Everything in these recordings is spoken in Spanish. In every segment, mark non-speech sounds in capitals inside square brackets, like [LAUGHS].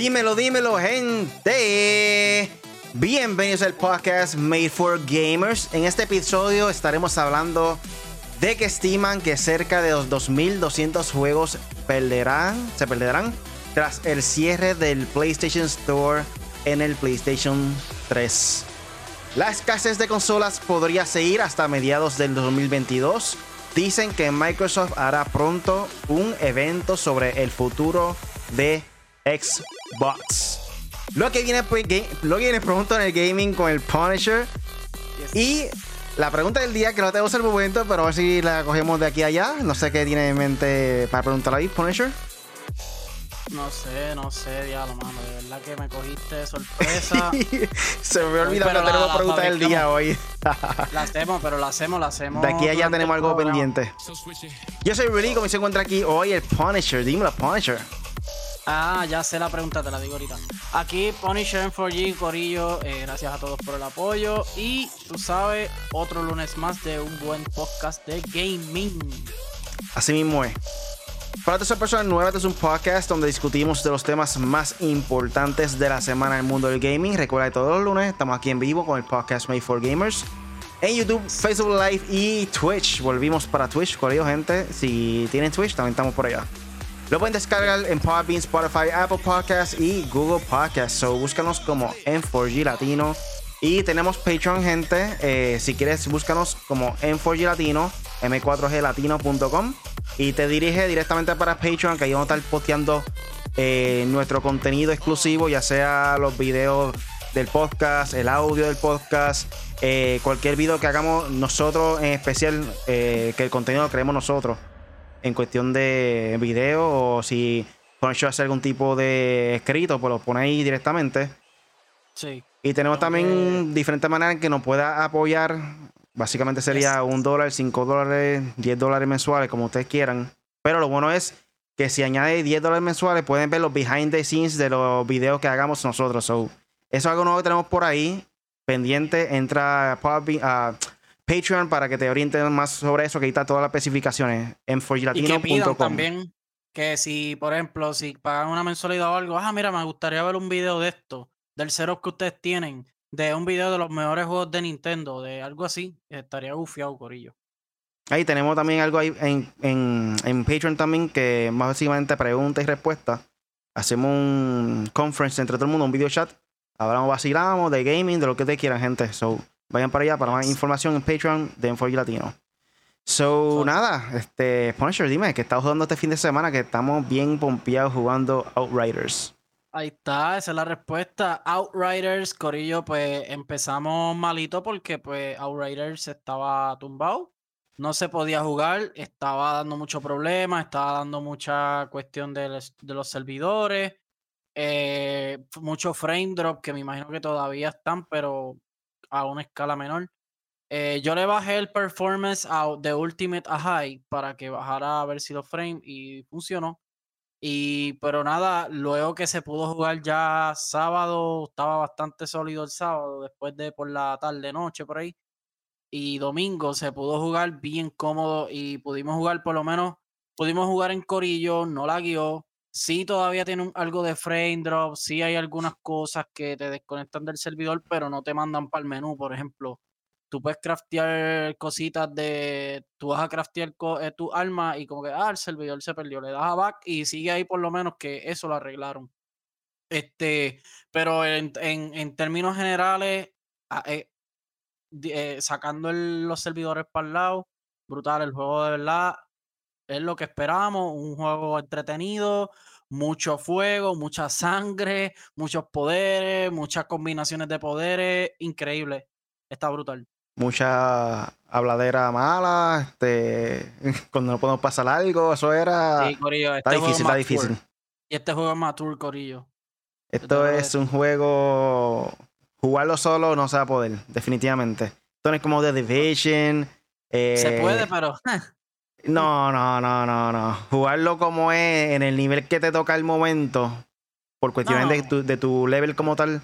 Dímelo, dímelo, gente. Bienvenidos al podcast Made for Gamers. En este episodio estaremos hablando de que estiman que cerca de los 2.200 juegos perderán, se perderán tras el cierre del PlayStation Store en el PlayStation 3. La escasez de consolas podría seguir hasta mediados del 2022. Dicen que Microsoft hará pronto un evento sobre el futuro de Xbox. Lo que viene, pues, lo que viene pronto en el gaming con el Punisher. Y la pregunta del día, que no tenemos el momento, pero a ver si la cogemos de aquí a allá. No sé qué tiene en mente para preguntar ahí, Punisher. No sé, no sé, diablo, mano. De verdad que me cogiste de sorpresa. [LAUGHS] Se me olvidado que tenemos pregunta del día hoy. [LAUGHS] la hacemos, pero la hacemos, la hacemos. De aquí a allá tenemos algo pendiente. Yo soy Rudy, como se encuentra aquí hoy el Punisher. Dímelo, Punisher. Ah, ya sé la pregunta, te la digo ahorita. Aquí Punisher en 4G, Corillo, eh, gracias a todos por el apoyo. Y tú sabes, otro lunes más de un buen podcast de gaming. Así mismo es. Para todas personas nuevas, este es un podcast donde discutimos de los temas más importantes de la semana en el mundo del gaming. Recuerda que todos los lunes estamos aquí en vivo con el podcast Made for Gamers. En YouTube, Facebook Live y Twitch. Volvimos para Twitch, Corillo, gente. Si tienen Twitch, también estamos por allá. Lo pueden descargar en Podbean, Spotify, Apple Podcasts y Google Podcasts. So búscanos como M4G Latino. Y tenemos Patreon, gente. Eh, si quieres, búscanos como M4G Latino, m4glatino.com. Y te dirige directamente para Patreon, que ahí vamos a estar posteando eh, nuestro contenido exclusivo, ya sea los videos del podcast, el audio del podcast, eh, cualquier video que hagamos nosotros en especial, que el contenido lo creemos nosotros en cuestión de video o si Punisher hace algún tipo de escrito, pues lo pone ahí directamente. Sí. Y tenemos también diferentes maneras en que nos pueda apoyar. Básicamente sería un dólar, cinco dólares, diez dólares mensuales, como ustedes quieran. Pero lo bueno es que si añade 10 dólares mensuales, pueden ver los behind the scenes de los videos que hagamos nosotros. eso es algo nuevo que tenemos por ahí. Pendiente, entra a, Patreon para que te orienten más sobre eso, que está todas las especificaciones en forgilatino.com. también que si, por ejemplo, si pagan una mensualidad o algo, ah, mira, me gustaría ver un video de esto, del cero que ustedes tienen, de un video de los mejores juegos de Nintendo, de algo así, estaría gufiado, Corillo. Ahí tenemos también algo ahí en, en, en Patreon también, que más básicamente preguntas y respuestas. Hacemos un conference entre todo el mundo, un video chat. Hablamos, vacilamos de gaming, de lo que te quieran, gente. So, Vayan para allá para más información en Patreon de Enfoque Latino. So, nada, este, Punisher, dime, que estás jugando este fin de semana, que estamos bien pompeados jugando Outriders. Ahí está, esa es la respuesta. Outriders, Corillo, pues empezamos malito porque pues Outriders estaba tumbado, no se podía jugar, estaba dando mucho problema, estaba dando mucha cuestión de, los servidores, eh, mucho frame drop que me imagino que todavía están, pero a una escala menor. Eh, yo le bajé el performance de Ultimate a High para que bajara a ver si los frame y funcionó. Y, pero nada, luego que se pudo jugar ya sábado, estaba bastante sólido el sábado, después de por la tarde, noche, por ahí. Y domingo se pudo jugar bien cómodo y pudimos jugar por lo menos, pudimos jugar en Corillo, no la guió. Sí, todavía tiene algo de frame drop, sí hay algunas cosas que te desconectan del servidor, pero no te mandan para el menú. Por ejemplo, tú puedes craftear cositas de. Tú vas a craftear eh, tu arma y como que, ah, el servidor se perdió. Le das a back y sigue ahí por lo menos que eso lo arreglaron. Este, pero en, términos generales, ah, eh, eh, sacando los servidores para el lado, brutal el juego de verdad es lo que esperábamos, un juego entretenido, mucho fuego, mucha sangre, muchos poderes, muchas combinaciones de poderes, increíble. Está brutal. Mucha habladera mala, este, [LAUGHS] cuando no podemos pasar algo, eso era... Sí, Corillo, está este difícil, está difícil. Y este juego es más tour, Corillo. Esto es un juego... Jugarlo solo no se va a poder, definitivamente. Esto no es como The Division. se puede, eh, pero... [LAUGHS] No, no, no, no, no. Jugarlo como es, en el nivel que te toca el momento, por cuestiones de, tu, de, tu, level como tal,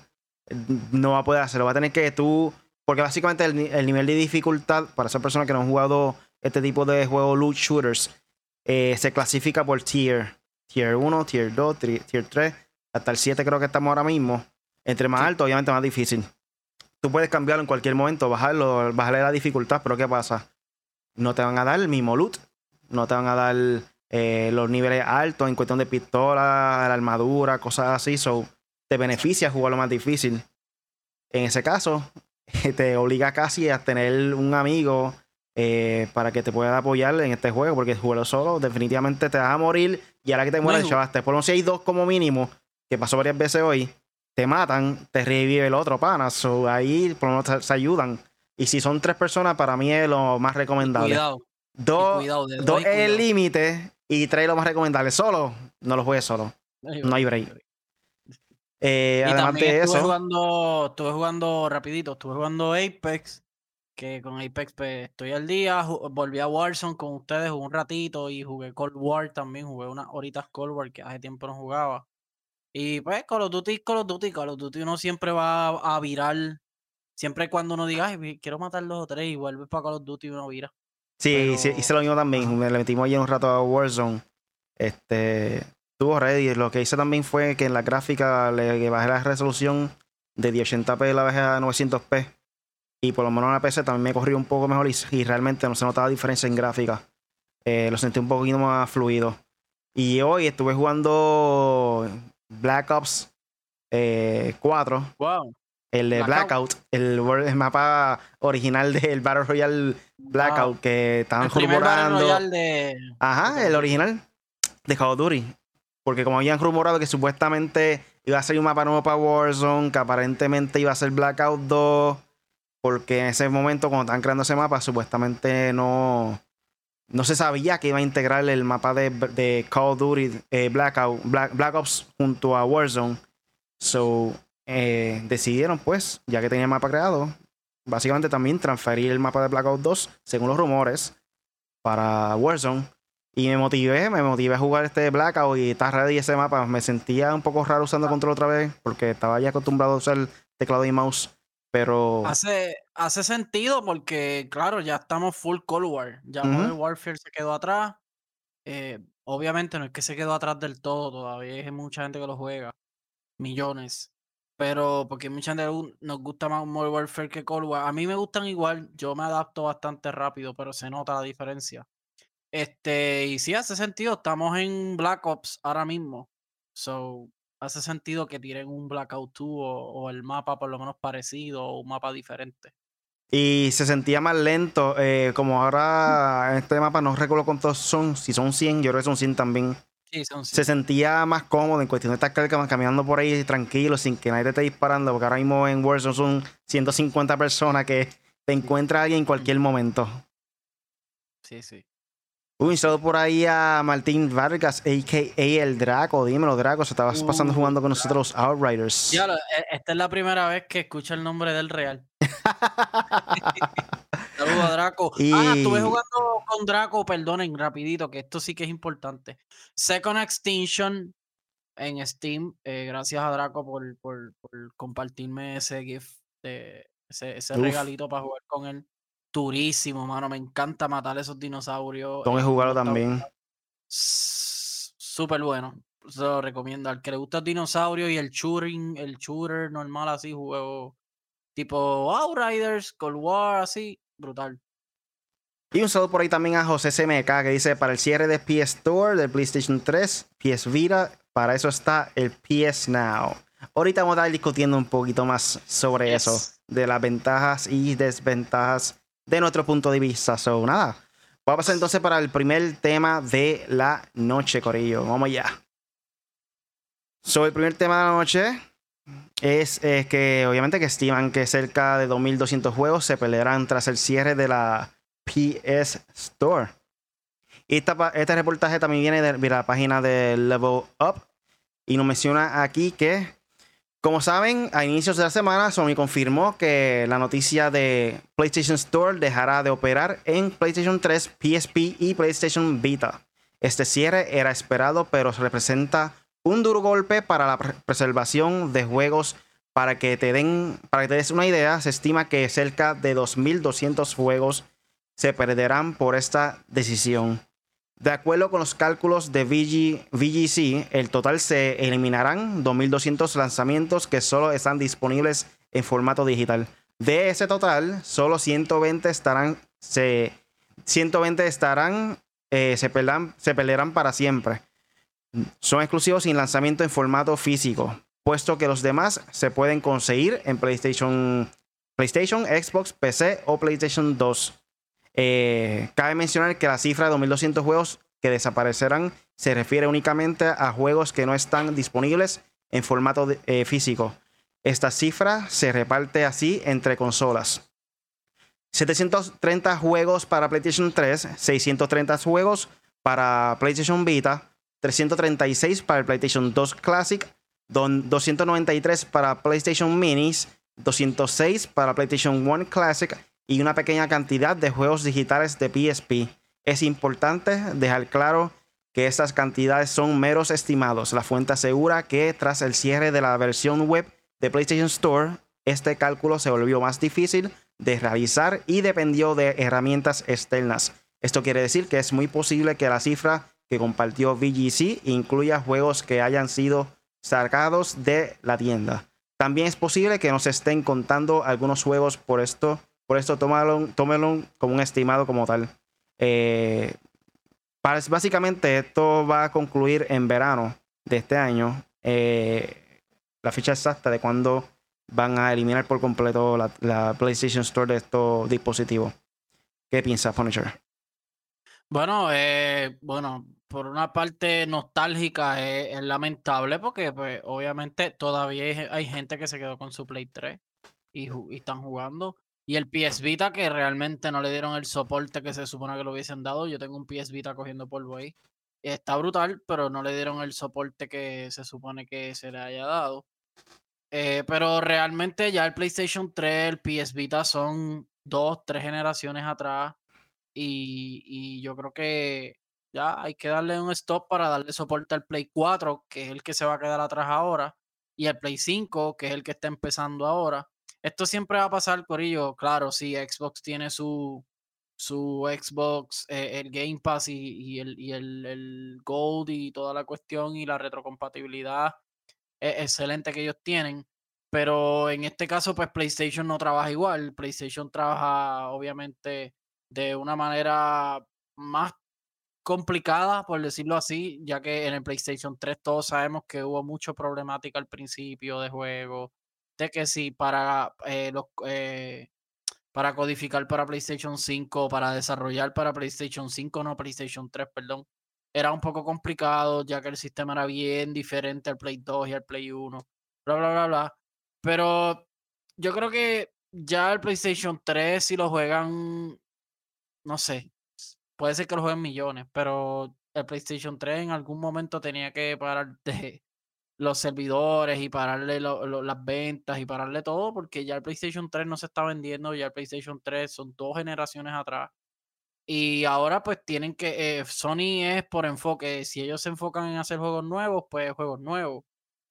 no va a poder hacerlo. Va a tener que tú. Porque básicamente el, nivel de dificultad para esas personas que no han jugado este tipo de juegos loot shooters eh, se clasifica por tier. Tier 1, tier 2, tier 3. hasta el 7 creo que estamos ahora mismo. Entre más alto, obviamente más difícil. Tú puedes cambiarlo en cualquier momento, bajarlo, bajarle la dificultad, pero ¿qué pasa? No te van a dar el mismo loot, no te van a dar eh, los niveles altos en cuestión de pistola, la armadura, cosas así. So, te beneficia jugarlo más difícil. En ese caso, [LAUGHS] te obliga casi a tener un amigo eh, para que te pueda apoyar en este juego, porque jugarlo solo definitivamente te vas a morir y ahora que te mueres, chavaste. Por lo menos si hay dos como mínimo, que pasó varias veces hoy, te matan, te revive el otro pana. So, ahí por lo menos se ayudan. Y si son tres personas, para mí es lo más recomendable. Cuidado. Dos, dos es el límite y tres lo más recomendable. Solo, no lo juegues solo. No hay break. Eh, además de estuve eso. Jugando, estuve jugando rapidito, estuve jugando Apex. Que con Apex pues, estoy al día. Volví a Warzone con ustedes un ratito y jugué Cold War también. Jugué unas horitas Cold War que hace tiempo no jugaba. Y pues Call of Duty, Call of Duty, Call of Duty uno siempre va a virar. Siempre cuando uno diga, Ay, quiero matar dos o tres y vuelve para Call of Duty uno vira. Sí, sí, hice lo mismo también. Me le metimos ahí un rato a Warzone. Este, estuvo ready. Lo que hice también fue que en la gráfica le bajé la resolución de 1080p la bajé a 900p. Y por lo menos en la PC también me corrió un poco mejor y, realmente no se notaba diferencia en gráfica. Eh, lo sentí un poquito más fluido. Y hoy estuve jugando Black Ops 4. Eh, wow. El de Blackout, el, mapa original del Battle Royale Blackout que estaban rumorando. De... Ajá, el original de Call of Duty. Porque como habían rumorado que supuestamente iba a ser un mapa nuevo para Warzone, que aparentemente iba a ser Blackout 2, porque en ese momento cuando estaban creando ese mapa, supuestamente no, no se sabía que iba a integrar el mapa de, Call of Duty eh, Blackout, Black, Ops junto a Warzone. So, eh, decidieron, pues, ya que tenía el mapa creado, básicamente también transferir el mapa de Blackout 2, según los rumores, para Warzone. Y me motivé, me motivé a jugar este Blackout y está ready ese mapa. Me sentía un poco raro usando control otra vez, porque estaba ya acostumbrado a usar teclado y mouse. Pero. Hace, hace sentido porque, claro, ya estamos full Cold War. Ya Modern Warfare se quedó atrás. Eh, obviamente no es que se quedó atrás del todo, todavía hay mucha gente que lo juega. Millones. Pero porque mucha gente nos gusta más Modern Warfare que Cold War. A mí me gustan igual, yo me adapto bastante rápido, pero se nota la diferencia. Este, y sí hace sentido, estamos en Black Ops ahora mismo. So, hace sentido que tiren un Blackout 2 o, el mapa por lo menos parecido o un mapa diferente. Y se sentía más lento, eh, como ahora en este mapa no recuerdo cuántos son, si son 100, yo creo que son 100 también. Sí, son 100. Se sentía más cómodo en cuestión de estar caminando por ahí tranquilo, sin que nadie te esté disparando, porque ahora mismo en Warzone son 150 personas que te encuentra alguien en cualquier momento. Sí, sí. Un saludo por ahí a Martín Vargas, a.k.a. el Draco. Dímelo, Draco, se estabas pasando uh, jugando con nosotros Outriders. Ya, e, esta es la primera vez que escucho el nombre del Real. [LAUGHS] Draco. Ah, estuve jugando con Draco, perdonen, rapidito, que esto sí que es importante. Second Extinction en Steam. Eh, gracias a Draco por, por, compartirme ese gift, ese, ese regalito para jugar con él durísimo, mano. Me encanta matar esos dinosaurios. Tengo que jugarlo también. Súper bueno. Se lo recomiendo. Al que le gusta el dinosaurio y el shooting, el shooter normal así, juego tipo Outriders, Cold War, así, brutal. Y un saludo por ahí también a José CMK que dice para el cierre de PS Store del PlayStation 3, PS Vita, para eso está el PS Now. Ahorita vamos a estar discutiendo un poquito más sobre eso, de las ventajas y desventajas de nuestro punto de vista. So, nada. Voy a pasar entonces para el primer tema de la noche, Corillo. Vamos allá. So, el primer tema de la noche es, que obviamente que estiman que cerca de 2.200 juegos se pelearán tras el cierre de la PS Store. Y este reportaje también viene de la página de Level Up y nos menciona aquí que como saben, a inicios de la semana Sony confirmó que la noticia de PlayStation Store dejará de operar en PlayStation 3, PSP y PlayStation Vita. Este cierre era esperado, pero representa un duro golpe para la preservación de juegos. Para que te den, para que te des una idea, se estima que cerca de 2.200 juegos se perderán por esta decisión. De acuerdo con los cálculos de VGC, el total se eliminarán 2.200 lanzamientos que solo están disponibles en formato digital. De ese total, solo 120 estarán, se, 120 estarán, eh, se, se pelearán para siempre. Son exclusivos sin lanzamiento en formato físico, puesto que los demás se pueden conseguir en PlayStation, PlayStation, Xbox, PC o PlayStation 2. Eh, cabe mencionar que la cifra de 2.200 juegos que desaparecerán se refiere únicamente a juegos que no están disponibles en formato eh, físico. Esta cifra se reparte así entre consolas. 730 juegos para PlayStation 3, 630 juegos para PlayStation Vita, 336 para PlayStation 2 Classic, 293 para PlayStation Minis, 206 para PlayStation 1 Classic y una pequeña cantidad de juegos digitales de PSP. Es importante dejar claro que estas cantidades son meros estimados. La fuente asegura que tras el cierre de la versión web de PlayStation Store, este cálculo se volvió más difícil de realizar y dependió de herramientas externas. Esto quiere decir que es muy posible que la cifra que compartió VGC incluya juegos que hayan sido sacados de la tienda. También es posible que nos estén contando algunos juegos por esto por esto, tómalo, como un estimado como tal. Eh, básicamente, esto va a concluir en verano de este año. Eh, la fecha exacta de cuándo van a eliminar por completo la, PlayStation Store de estos dispositivos. ¿Qué piensas, Punisher? Bueno, eh, bueno, por una parte nostálgica es, lamentable porque pues, obviamente todavía hay, gente que se quedó con su Play 3 y están jugando. Y el PS Vita que realmente no le dieron el soporte que se supone que lo hubiesen dado. Yo tengo un PS Vita cogiendo polvo ahí. Está brutal, pero no le dieron el soporte que se supone que se le haya dado. Eh, pero realmente ya el PlayStation 3, el PS Vita son dos, tres generaciones atrás. Y, y yo creo que ya hay que darle un stop para darle soporte al Play 4, que es el que se va a quedar atrás ahora. Y al Play 5, que es el que está empezando ahora esto siempre va a pasar, Corillo. Claro, sí, Xbox tiene su, su Xbox, eh, el Game Pass y, el, y el, Gold y toda la cuestión y la retrocompatibilidad es excelente que ellos tienen. Pero en este caso, pues PlayStation no trabaja igual. PlayStation trabaja, obviamente, de una manera más complicada, por decirlo así, ya que en el PlayStation 3 todos sabemos que hubo mucha problemática al principio de juego, de que si para eh, los eh, para codificar para PlayStation 5, para desarrollar para PlayStation 5, no PlayStation 3, perdón, era un poco complicado, ya que el sistema era bien diferente al Play 2 y al Play 1, bla, bla, bla, bla. Pero yo creo que ya el PlayStation 3, si lo juegan, no sé, puede ser que lo jueguen millones, pero el PlayStation 3 en algún momento tenía que parar de, los servidores y pararle las ventas y pararle todo, porque ya el PlayStation 3 no se está vendiendo, ya el PlayStation 3 son dos generaciones atrás. Y ahora pues tienen que, eh, Sony es por enfoque, si ellos se enfocan en hacer juegos nuevos, pues juegos nuevos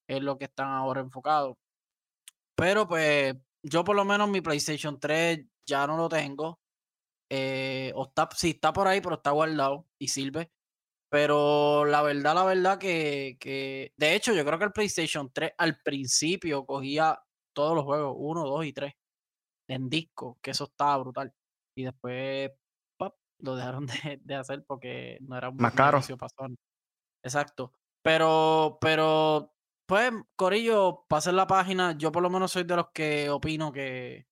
es lo que están ahora enfocados. Pero pues yo por lo menos mi PlayStation 3 ya no lo tengo. Eh, o está, sí, está por ahí, pero está guardado y sirve. Pero la verdad, la verdad que, que, de hecho, yo creo que el PlayStation 3 al principio cogía todos los juegos, 1, 2 y 3, en disco, que eso estaba brutal. Y después lo dejaron [LAUGHS] de, hacer porque no era un más caro. Exacto. Pero, pero, pues, Corillo, pasen la página. Yo por lo menos soy de los que opino que,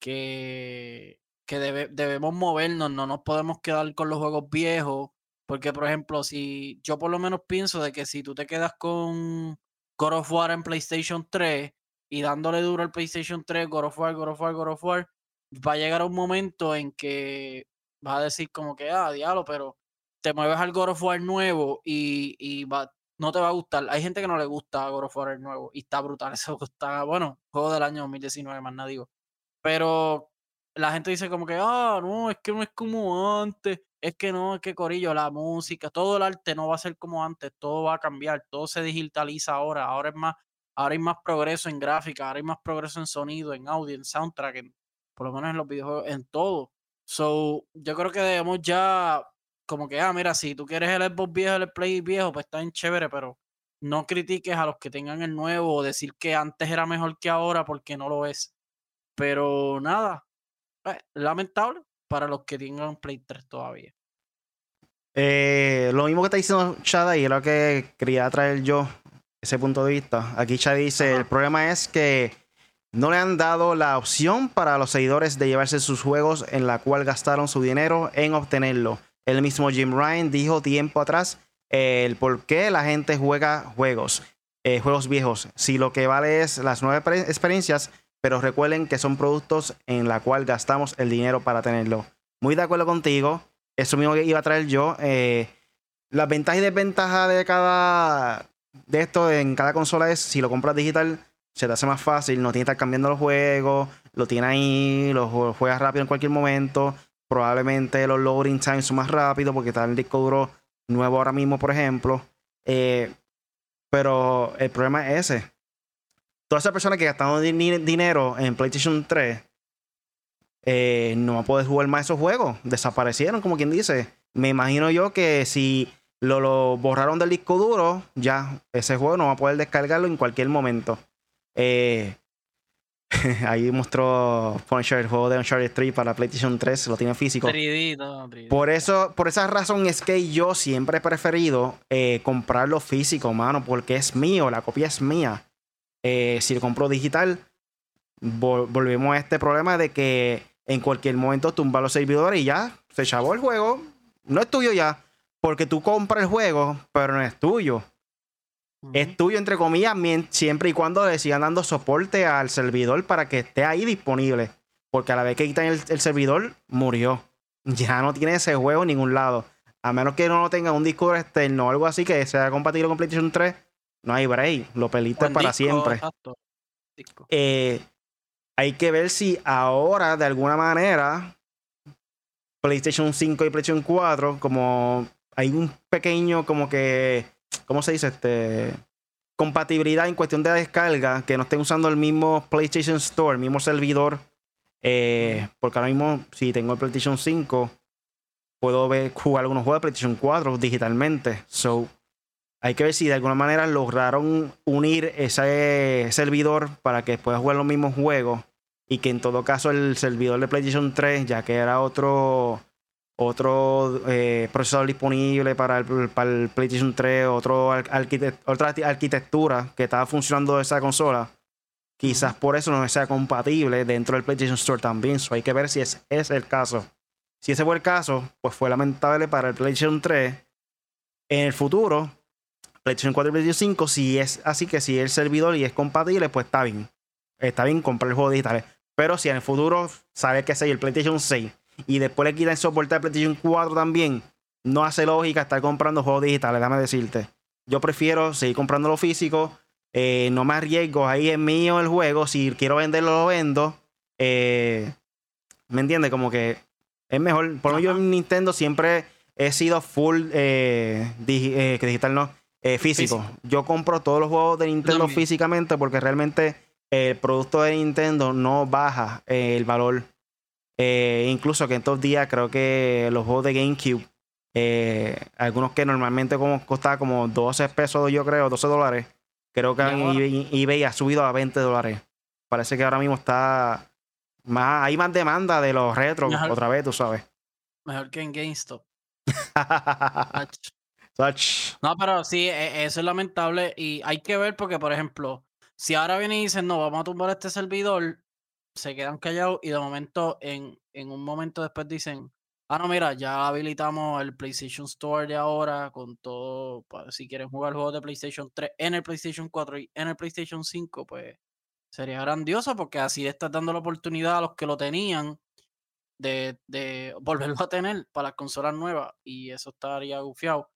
que, que debemos movernos, no nos podemos quedar con los juegos viejos porque, por ejemplo, si yo por lo menos pienso de que si tú te quedas con God of War en PlayStation 3 y dándole duro al PlayStation 3, God of War, God of War, God of War, va a llegar un momento en que vas a decir como que, ah, diablo, pero te mueves al God of War nuevo y, y va, no te va a gustar. Hay gente que no le gusta God of War nuevo y está brutal. [LAUGHS] Eso está, bueno, juego del año 2019, más nada digo. Pero la gente dice como que, ah, no, es que no es como antes. Es que no, es que Corillo, la música, todo el arte no va a ser como antes, todo va a cambiar, todo se digitaliza ahora, ahora es más, ahora hay más progreso en gráfica, ahora hay más progreso en sonido, en audio, en soundtrack, por lo menos en los videojuegos, en todo. So, yo creo que debemos ya como que, ah, mira, si tú quieres el Xbox viejo, el Play viejo, pues está bien chévere, pero no critiques a los que tengan el nuevo o decir que antes era mejor que ahora porque no lo es. Pero nada, eh, lamentable para los que tengan Play 3 todavía. Eh, lo mismo que está diciendo Chad y es lo que quería traer yo, ese punto de vista. Aquí Chad dice, el problema es que no le han dado la opción para los seguidores de llevarse sus juegos en la cual gastaron su dinero en obtenerlo. El mismo Jim Ryan dijo tiempo atrás el por qué la gente juega juegos, eh, juegos viejos. Si lo que vale es las nuevas experiencias, pero recuerden que son productos en la cual gastamos el dinero para tenerlo. Muy de acuerdo contigo. Eso mismo que iba a traer yo. Eh, las ventajas y desventajas de cada de esto en cada consola es si lo compras digital se te hace más fácil, no tienes que estar cambiando los juegos, lo tienes ahí, lo juegas rápido en cualquier momento. Probablemente los loading times son más rápidos porque está el disco duro nuevo ahora mismo, por ejemplo. Eh, pero el problema es ese. Todas esas personas que gastaron dinero en PlayStation 3 eh, no van a poder jugar más esos juegos. Desaparecieron, como quien dice. Me imagino yo que si lo, lo borraron del disco duro, ya ese juego no va a poder descargarlo en cualquier momento. Eh, [LAUGHS] ahí mostró Punisher el juego de Uncharted 3 para PlayStation 3, lo tiene físico. Por eso, por esa razón es que yo siempre he preferido eh, comprarlo físico, mano, porque es mío, la copia es mía. Eh, si lo compro digital, volvemos a este problema de que en cualquier momento tumba los servidores y ya se chavó el juego. No es tuyo ya, porque tú compras el juego, pero no es tuyo. Es tuyo, entre comillas, siempre y cuando le sigan dando soporte al servidor para que esté ahí disponible. Porque a la vez que quitan el, servidor, murió. Ya no tiene ese juego en ningún lado. A menos que no tenga un disco externo o algo así que sea compatible con PlayStation 3, no hay break. Lo peliste para siempre. Eh, hay que ver si ahora, de alguna manera, PlayStation 5 y PlayStation 4, como hay un pequeño, como que ¿cómo se dice? Este, compatibilidad en cuestión de descarga, que no estén usando el mismo PlayStation Store, el mismo servidor. Eh, porque ahora mismo, si tengo el PlayStation 5, puedo ver, jugar algunos juegos de PlayStation 4 digitalmente. So, hay que ver si de alguna manera lograron unir ese servidor para que pueda jugar los mismos juegos. Y que en todo caso el servidor de PlayStation 3, ya que era otro otro eh, procesador disponible para el, PlayStation 3, otro otra arquitectura que estaba funcionando esa consola, quizás por eso no sea compatible dentro del PlayStation Store también. So hay que ver si es, es el caso. Si ese fue el caso, pues fue lamentable para el PlayStation 3. En el futuro, PlayStation 4 y PlayStation 5, si es así que si el servidor y es compatible, pues está bien. Está bien comprar el juego digital. Pero si en el futuro sabe que sé el PlayStation 6 y después le quitan soporte de PlayStation 4 también, no hace lógica estar comprando juegos digitales, déjame decirte. Yo prefiero seguir comprando lo físico, eh, no me arriesgo, ahí es mío el juego, si quiero venderlo lo vendo. Eh, ¿Me entiendes? Como que es mejor. Por lo yo en Nintendo siempre he sido full eh, digital, no, físico. Yo compro todos los juegos de Nintendo físicamente porque realmente el producto de Nintendo no baja el valor eh, incluso que en estos días creo que los juegos de GameCube, eh, algunos que normalmente como costaban como 12 pesos, yo creo, 12 dólares, creo que en eBay, ha subido a 20 dólares. Parece que ahora mismo está más, hay más demanda de los retros otra vez, tú sabes. Mejor que en GameStop. [LAUGHS] no, pero sí, e, eso es lamentable y hay que ver porque, por ejemplo, si ahora vienen y dicen, no, vamos a tumbar este servidor, se quedan callados y de momento, en, en un momento después dicen, ah, no, mira, ya habilitamos el PlayStation Store de ahora con todo, para, si quieren jugar juegos de PlayStation 3 en el PlayStation 4 y en el PlayStation 5, pues sería grandioso porque así estás dando la oportunidad a los que lo tenían de, de volverlo a tener para las consolas nuevas y eso estaría gufiado.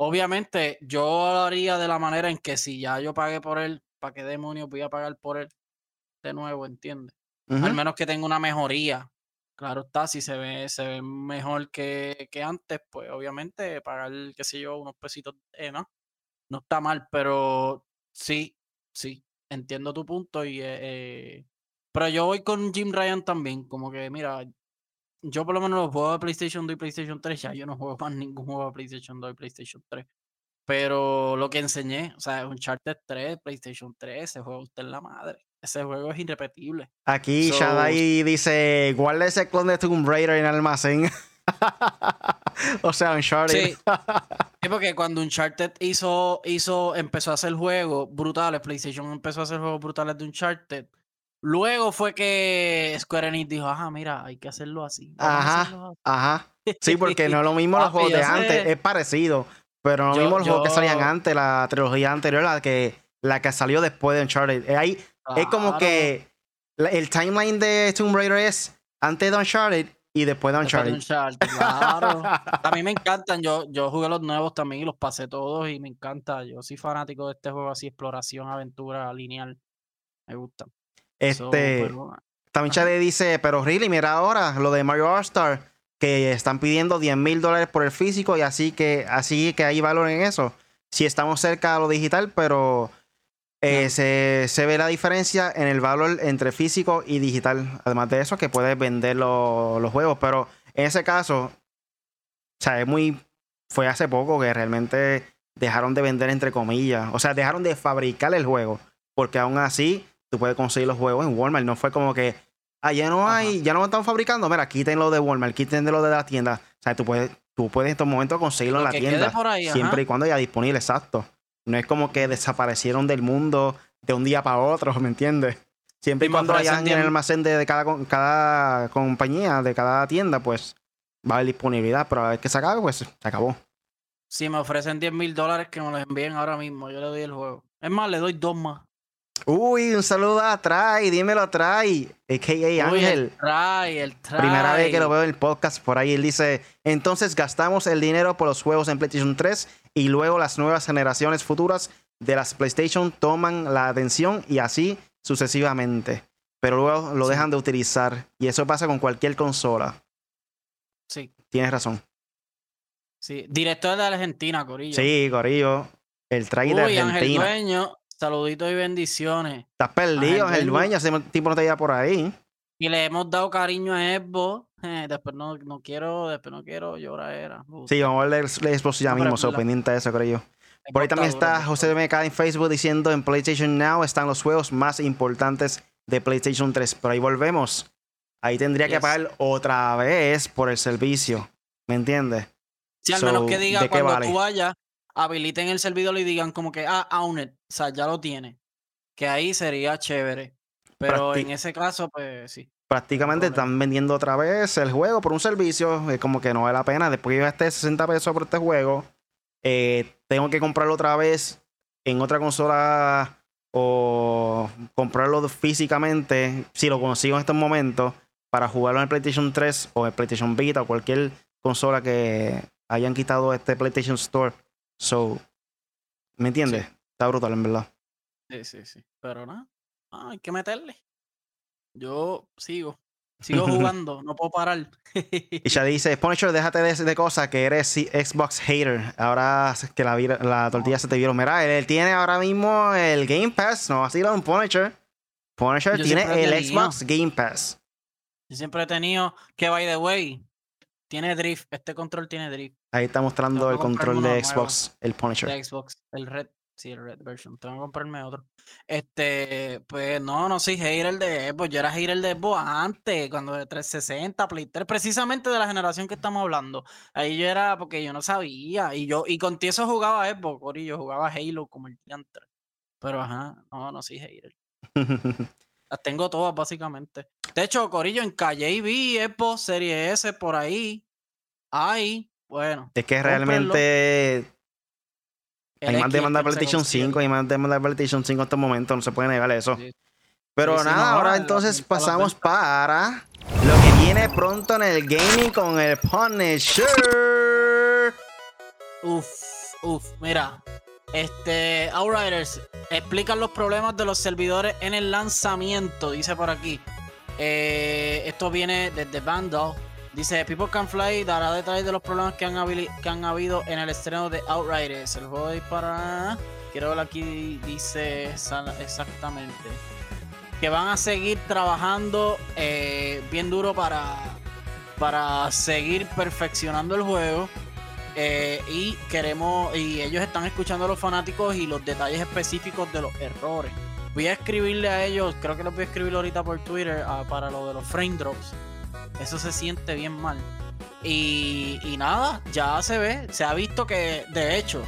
Obviamente, yo lo haría de la manera en que si ya yo pagué por él, ¿para qué demonios voy a pagar por él de nuevo? ¿Entiendes? Al menos que tenga una mejoría. Claro está, si se ve, se ve mejor que, antes, pues obviamente pagar, qué sé yo, unos pesitos, eh, ¿no? No está mal, pero sí, sí, entiendo tu punto y... Eh, eh, pero yo voy con Jim Ryan también, como que, mira, yo por lo menos los juegos de PlayStation 2 y PlayStation 3, ya yo no juego más [LAUGHS] ningún juego de PlayStation 2 y PlayStation 3. Pero lo que enseñé, o sea, Uncharted 3, PlayStation 3, ese juego usted es la madre. Ese juego es irrepetible. Aquí Shadai dice, guarda ese clon de Tomb Raider en el almacén. [LAUGHS] o sea, Uncharted. Sí. sí. porque cuando Uncharted hizo, hizo, empezó a hacer juegos brutales, PlayStation empezó a hacer juegos brutales de Uncharted. Luego fue que Square Enix dijo, ajá, mira, hay que hacerlo así. Ajá, ajá. Sí, porque no es lo mismo los juegos de antes, es parecido, pero no es lo mismo los juegos que salían antes, la trilogía anterior, la que, la que salió después de Uncharted. Ahí, Es como que el timeline de Tomb Raider es antes de Uncharted y después de Uncharted. Uncharted claro. a mí me encantan. Yo, yo jugué los nuevos también y los pasé todos y me encanta. Yo soy fanático de este juego así, exploración, aventura, lineal. Me gusta. Este. También Chale dice, pero really, mira ahora lo de Mario All-Star, que están pidiendo 10 mil dólares por el físico y así que, así que hay valor en eso. Si estamos cerca de lo digital, pero eh, se, ve la diferencia en el valor entre físico y digital. Además de eso, que puedes vender los juegos. Pero en ese caso, o sea, es muy. Fue hace poco que realmente dejaron de vender, entre comillas. O sea, dejaron de fabricar el juego. Porque aún así, tú puedes conseguir los juegos en Walmart. No fue como que. Ah, ya no hay, ya no están fabricando. Mira, quítenlo de Walmart, quítenlo de la tienda. O sea, tú puedes, tú puedes en estos momentos conseguirlo en la tienda. siempre y cuando haya disponible, exacto. No es como que desaparecieron del mundo de un día para otro, ¿me entiendes? Siempre y cuando hayan en el almacén de, cada, cada compañía, de cada tienda, pues va a haber disponibilidad. Pero a ver que se acabe, pues se acabó. Si me ofrecen 10 mil dólares que me los envíen ahora mismo, yo le doy el juego. Es más, le doy dos más. Uy, un saludo a Trai, dímelo Trai, a.k.a. Ángel. Trai, el. Primera vez que lo veo en el podcast por ahí, él dice, entonces gastamos el dinero por los juegos en PlayStation 3 y luego las nuevas generaciones futuras de las PlayStation toman la atención y así sucesivamente. Pero luego lo dejan de utilizar y eso pasa con cualquier consola. Sí. Tienes razón. Sí, director de Argentina, Corillo. Sí, Corillo. El Trai de Argentina. Ángel Saluditos y bendiciones. Estás perdido, el dueño. Ese tipo no te lleva por ahí. Y le hemos dado cariño a Xbox. Eh, después no, no, quiero, después no quiero llorar. Era. Sí, vamos a ver el Xbox ya mismo, soy pendiente de eso, creo yo. Por ahí también está José MK en Facebook diciendo en PlayStation Now están los juegos más importantes de PlayStation 3. Pero ahí volvemos. Ahí tendría que pagar otra vez por el servicio. ¿Me entiendes? Sí, al menos que diga cuando tú vayas, habiliten el servidor y digan como que, ah, Owned, o sea, ya lo tiene. Que ahí sería chévere. Pero en ese caso, pues sí. Prácticamente están vendiendo otra vez el juego por un servicio. Es como que no vale la pena. Después que yo gasté 60 pesos por este juego, eh, tengo que comprarlo otra vez en otra consola o comprarlo físicamente, si lo consigo en estos momentos, para jugarlo en el PlayStation 3 o el PlayStation Vita o cualquier consola que hayan quitado este PlayStation Store So, ¿me entiendes? Está brutal, en verdad. Sí, sí, sí. Pero nada, hay que meterle. Yo sigo. Sigo [LAUGHS] jugando, no puedo parar. y ya dice, Punisher, déjate de, de cosas que eres Xbox hater. Ahora que la, la tortilla se te vieron. Mira, él, tiene ahora mismo el Game Pass. No va a ser un Punisher. Punisher tiene el Xbox Game Pass. Yo siempre he tenido que, by the way, tiene drift. Este control tiene drift. Ahí está mostrando el control de Xbox, el Punisher. De Xbox, el red. Sí, el red version. Tengo que comprarme otro. Este, pues no, no soy hater de Xbox. Yo era hater de Xbox antes, cuando de 360, Play 3, precisamente de la generación que estamos hablando. Ahí yo era porque yo no sabía. Y yo, y con eso jugaba Xbox, yo jugaba Halo como el diantre. Pero ajá, no, no soy hater. [LAUGHS] Las tengo todas, básicamente. De hecho, Corillo, en Calle vi Xbox Serie S por ahí. Ay, bueno. Es que realmente. Hay más demanda de PlayStation 5, hay más demanda de PlayStation 5 en estos momentos, no se puede negar eso. Pero nada, ahora entonces pasamos para lo que viene pronto en el gaming con el Punisher. Uf, uf, mira. Este, Outriders, explican los problemas de los servidores en el lanzamiento, dice por aquí. Eh, esto viene desde Vandal. Dice, People Can Fly dará detalles de los problemas que han, habido en el estreno de Outriders. El juego dispara... Quiero ver aquí, dice exactamente. Que van a seguir trabajando eh, bien duro para para seguir perfeccionando el juego. Eh, y queremos, y ellos están escuchando a los fanáticos y los detalles específicos de los errores. Voy a escribirle a ellos, creo que los voy a escribir ahorita por Twitter ah, para lo de los frame drops. Eso se siente bien mal. Y, nada, ya se ve, se ha visto que de hecho,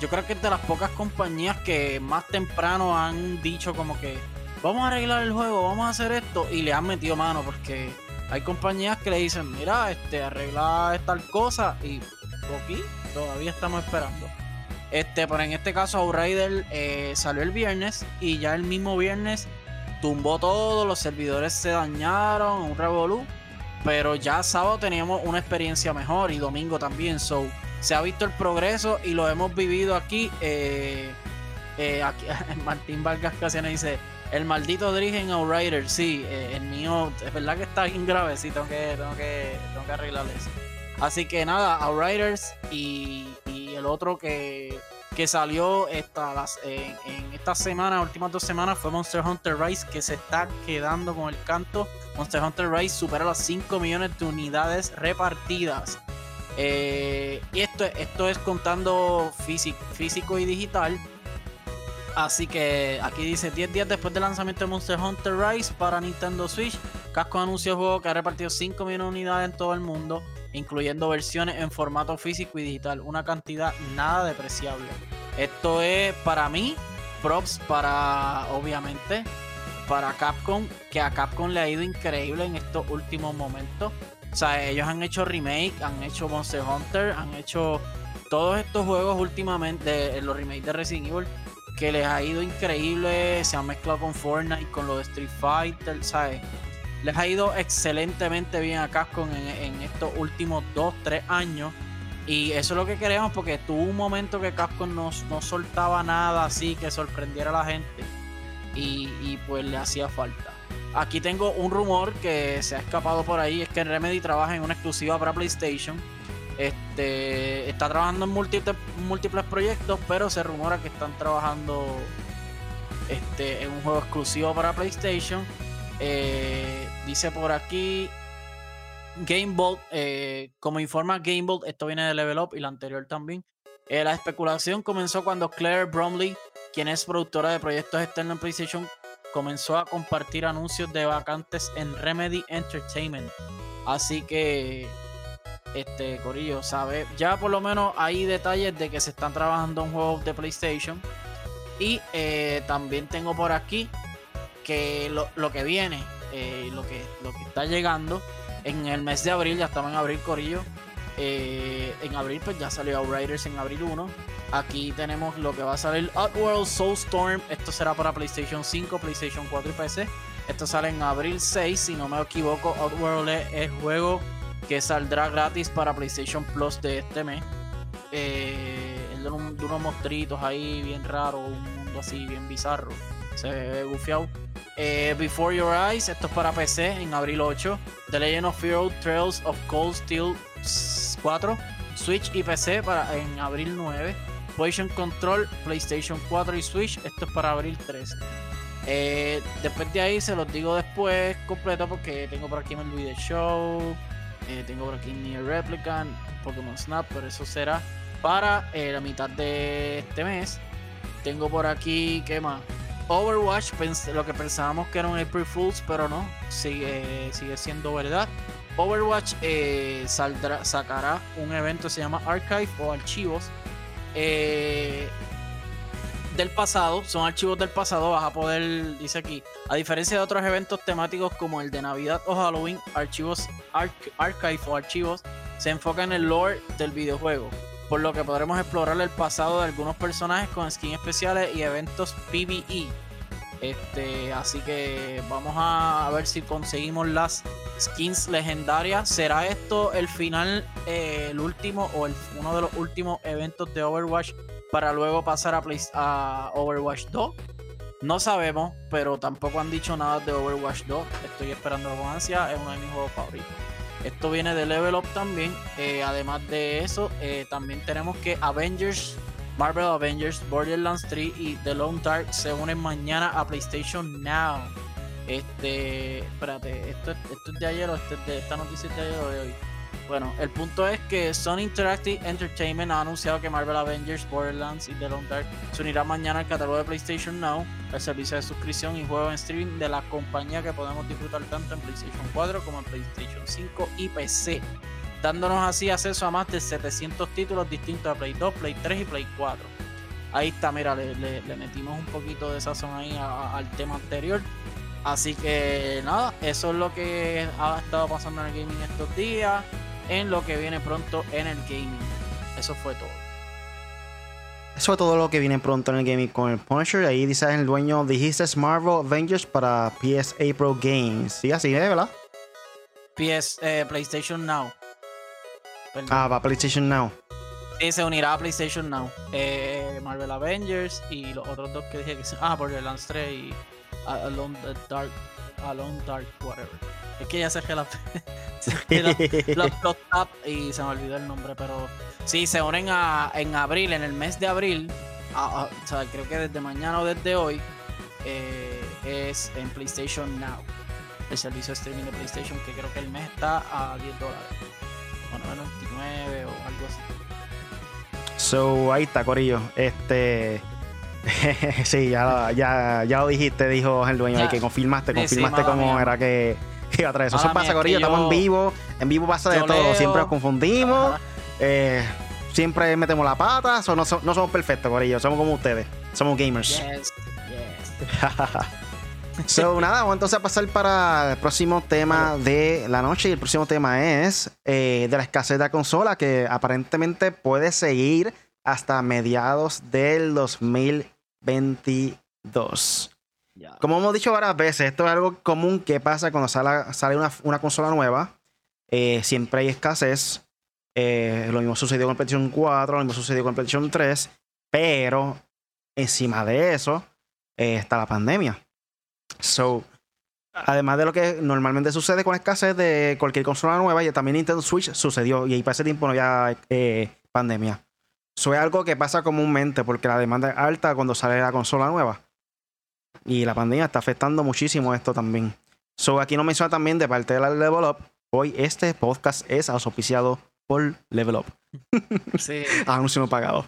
yo creo que es de las pocas compañías que más temprano han dicho como que vamos a arreglar el juego, vamos a hacer esto y le han metido mano porque hay compañías que le dicen, mira, este, arregla tal cosa y aquí todavía estamos esperando. Este, pero en este caso Outrider eh, salió el viernes y ya el mismo viernes tumbó todo, los servidores se dañaron, un revolú. Pero ya sábado teníamos una experiencia mejor y domingo también. So, se ha visto el progreso y lo hemos vivido aquí. Eh, eh, aquí [LAUGHS] Martín Vargas Casiana dice: el maldito Drigen Outrider, sí, eh, el mío, es verdad que está bien grave, sí, tengo que, tengo que, tengo que arreglar eso. Así que nada, Outriders y, y el otro que, que salió esta, las, en, esta semana, últimas dos semanas, fue Monster Hunter Rise, que se está quedando con el canto. Monster Hunter Rise supera las 5 millones de unidades repartidas. Eh, y esto, esto es contando físico, físico y digital. Así que aquí dice 10 días después del lanzamiento de Monster Hunter Rise para Nintendo Switch, Casco anunció el juego que ha repartido 5 millones de unidades en todo el mundo, incluyendo versiones en formato físico y digital, una cantidad nada despreciable. Esto es para mí, props para, obviamente, para Capcom, que a Capcom le ha ido increíble en estos últimos momentos. O sea, ellos han hecho remake, han hecho Monster Hunter, han hecho todos estos juegos últimamente, los remakes de Resident Evil que les ha ido increíble, se han mezclado con Fortnite, con lo de Street Fighter, ¿sabes? Les ha ido excelentemente bien a Capcom en, estos últimos 2-3 años. Y eso es lo que queremos porque tuvo un momento que Capcom no, no soltaba nada así que sorprendiera a la gente. Y, pues le hacía falta. Aquí tengo un rumor que se ha escapado por ahí, es que Remedy trabaja en una exclusiva para PlayStation este, está trabajando en múltiples, múltiples proyectos, pero se rumora que están trabajando este, en un juego exclusivo para PlayStation. Eh, dice por aquí Gamebolt, eh, como informa Gamebolt, esto viene de Level Up y la anterior también. Eh, la especulación comenzó cuando Claire Bromley, quien es productora de proyectos externos en PlayStation, comenzó a compartir anuncios de vacantes en Remedy Entertainment. Así que este Corillo, sabe, ya por lo menos hay detalles de que se están trabajando en juegos de PlayStation. Y eh, también tengo por aquí que lo, que viene, eh, lo, que, lo que está llegando en el mes de abril, ya estamos en abril, Corillo. Eh, en abril, pues ya salió Outriders en abril 1. Aquí tenemos lo que va a salir Outworld Soulstorm. Esto será para PlayStation 5, PlayStation 4 y PC. Esto sale en abril 6, si no me equivoco. Outworld es el juego que saldrá gratis para PlayStation Plus de este mes. Eh, de, unos monstruitos ahí bien raros, un mundo así bien bizarro. Se ve gufiado. Eh, Before Your Eyes, esto es para PC en abril 8. The Legend of Hero Trails of Cold Steel 4. Switch y PC para, en abril 9. PlayStation Control, PlayStation 4 y Switch, esto es para abril 13. Eh, después de ahí se los digo después completo porque tengo por aquí el video show. Eh, tengo por aquí Nier Replicant, Pokémon Snap, pero eso será para eh, la mitad de este mes. Tengo por aquí, ¿qué más? Overwatch, lo que pensábamos que era un April Fools, pero no, sigue, sigue siendo verdad. Overwatch eh, saldrá, sacará un evento se llama Archive o Archivos del pasado, son archivos del pasado, vas a poder, dice aquí, a diferencia de otros eventos temáticos como el de Navidad o Halloween, archivos archive o archivos se enfocan en el lore del videojuego, por lo que podremos explorar el pasado de algunos personajes con skins especiales y eventos PvE. Este, así que vamos a ver si conseguimos las skins legendarias. ¿Será esto el final, eh, el último o el, uno de los últimos eventos de Overwatch para luego pasar a, a Overwatch 2. No sabemos, pero tampoco han dicho nada de Overwatch 2. Estoy esperando con ansia, es uno de mis juegos favoritos. Esto viene de Level Up también. Eh, además de eso, eh, también tenemos que Avengers, Marvel Avengers, Borderlands 3 y The Lone Dark se unen mañana a PlayStation Now. Este, espérate, esto, esto es de ayer o este es de esta noticia es de ayer de hoy. Bueno, el punto es que Sony Interactive Entertainment ha anunciado que Marvel Avengers, Borderlands y The Lone Dark se unirán mañana al catálogo de PlayStation Now, el servicio de suscripción y juego en streaming de la compañía que podemos disfrutar tanto en PlayStation 4 como en PlayStation 5 y PC, dándonos así acceso a más de 700 títulos distintos de Play 2, Play 3 y Play 4. Ahí está, mira, le, metimos un poquito de sazón ahí al tema anterior. Así que nada, eso es lo que ha estado pasando en el gaming estos días en lo que viene pronto en el gaming. Eso fue todo. Eso fue todo lo que viene pronto en el gaming con el Punisher. Ahí dice el dueño, dijiste Marvel Avengers para PSA Pro Games. Sí, así es, ¿verdad? PS, eh, PlayStation Now. Ah, va PlayStation Now. Sí, se unirá a PlayStation Now. Eh, Marvel Avengers y los otros dos que dije que. Ah, Borderlands 3 y Alone Dark. Alone Dark, whatever. Es que ya se la los, los tap y se me olvidó el nombre, pero sí, se unen a, en abril, en el mes de abril, o sea, creo que desde mañana o desde hoy, eh, es en PlayStation Now, el servicio de streaming de PlayStation, que creo que el mes está a 10 dólares, bueno, 99 o algo así. So, ahí está, Corillo. Este. [LAUGHS] sí, ya, ya, ya lo dijiste, dijo el dueño, que confirmaste, confirmaste cómo era que eso. pasa, Corillo. Estamos en vivo. En vivo pasa de todo. Siempre nos confundimos. Eh, siempre metemos la pata. no, somos perfectos, Corillo. Somos como ustedes. Somos gamers. [LAUGHS] so, nada, vamos entonces a pasar para el próximo tema de la noche. Y el próximo tema es eh, de la escasez de la consola que aparentemente puede seguir hasta mediados del 2022. Como hemos dicho varias veces, esto es algo común que pasa cuando sale, sale una, consola nueva. Eh, siempre hay escasez. Eh, lo mismo sucedió con PlayStation 4, lo mismo sucedió con PlayStation 3. Pero encima de eso eh, está la pandemia. So, además de lo que normalmente sucede con la escasez de cualquier consola nueva, y también Nintendo Switch sucedió. Y ahí para ese tiempo no había pandemia. Eso es algo que pasa comúnmente porque la demanda es alta cuando sale la consola nueva. Y la pandemia está afectando muchísimo esto también. So, aquí no menciona también de parte de la Level Up. Hoy este podcast es auspiciado por Level Up. [LAUGHS] Sí. [LAUGHS] Anuncio no pagado.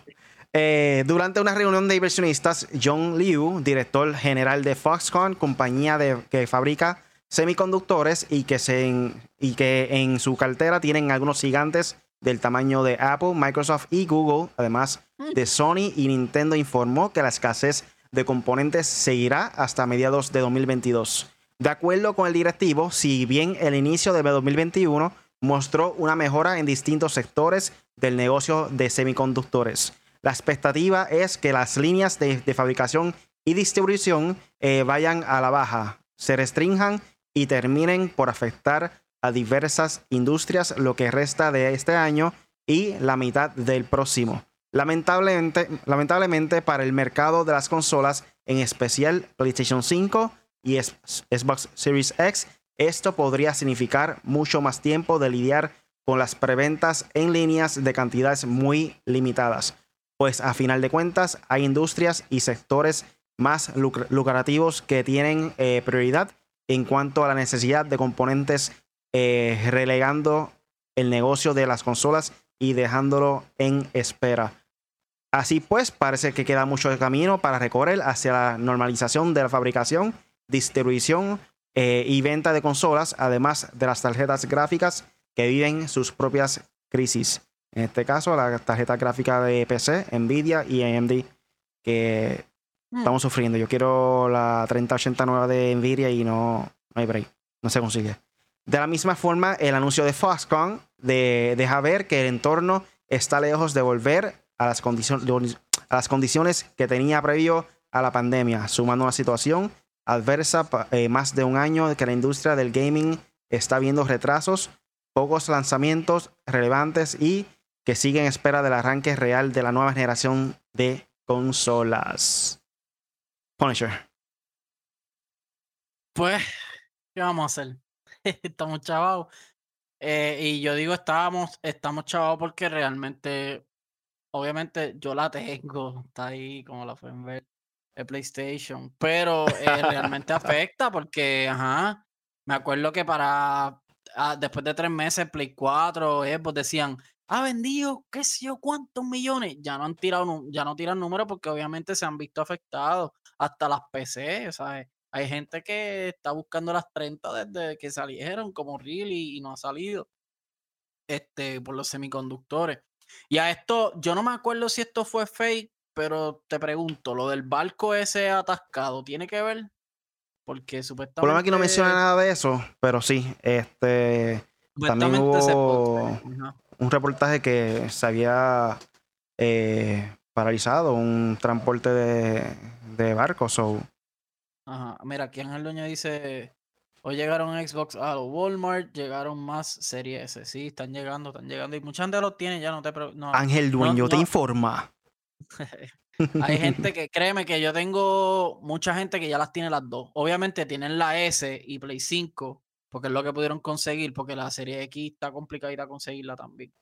Eh, durante una reunión de inversionistas, John Liu, director general de Foxconn, compañía de, que fabrica semiconductores y que, se, y que en su cartera tienen algunos gigantes del tamaño de Apple, Microsoft y Google, además de Sony y Nintendo, informó que la escasez de componentes seguirá hasta mediados de 2022. De acuerdo con el directivo, si bien el inicio de 2021 mostró una mejora en distintos sectores del negocio de semiconductores, la expectativa es que las líneas de, fabricación y distribución eh, vayan a la baja, se restrinjan y terminen por afectar a diversas industrias lo que resta de este año y la mitad del próximo. Lamentablemente, lamentablemente para el mercado de las consolas, en especial PlayStation 5 y Xbox Series X, esto podría significar mucho más tiempo de lidiar con las preventas en líneas de cantidades muy limitadas, pues a final de cuentas hay industrias y sectores más lucrativos que tienen eh, prioridad en cuanto a la necesidad de componentes, eh, relegando el negocio de las consolas y dejándolo en espera. Así pues, parece que queda mucho camino para recorrer hacia la normalización de la fabricación, distribución eh, y venta de consolas, además de las tarjetas gráficas que viven sus propias crisis. En este caso, la tarjeta gráfica de PC, Nvidia y AMD, que hmm. estamos sufriendo. Yo quiero la 3089 de Nvidia y no, no hay break, no se consigue. De la misma forma, el anuncio de Foxconn deja ver que el entorno está lejos de volver a las, condiciones, a las condiciones que tenía previo a la pandemia, sumando una situación adversa eh, más de un año que la industria del gaming está viendo retrasos, pocos lanzamientos relevantes y que sigue en espera del arranque real de la nueva generación de consolas. Punisher. Pues, ¿qué vamos a hacer? [LAUGHS] estamos chavados. Eh, y yo digo estábamos, estamos chavados porque realmente obviamente yo la tengo, [LAUGHS] está ahí como la pueden ver. el PlayStation. Pero eh, realmente [LAUGHS] afecta porque, ajá, me acuerdo que para ah, después de tres meses, Play 4, Xbox decían, ha vendido qué sé yo cuántos millones. Ya no han tirado, ya no tiran números porque obviamente se han visto afectados. Hasta las PC, ¿sabes? Hay gente que está buscando las 30 desde que salieron, como Really, y no ha salido. Este, por los semiconductores. Y a esto, yo no me acuerdo si esto fue fake, pero te pregunto, lo del barco ese atascado, ¿tiene que ver? Porque supuestamente. Por lo aquí no menciona nada de eso, pero sí, este. También hubo un reportaje que se había eh, paralizado un transporte de, de barcos. Ajá. Mira, aquí Ángel Dueño dice: Hoy llegaron Xbox a Walmart, llegaron más series S. Sí, están llegando, están llegando. Y mucha gente los tiene, ya no te no, Ángel Dueño te informa. [LAUGHS] Hay gente que, [LAUGHS] créeme que yo tengo mucha gente que ya las tiene las dos. Obviamente tienen la S y Play 5, porque es lo que pudieron conseguir, porque la serie X está complicada conseguirla también.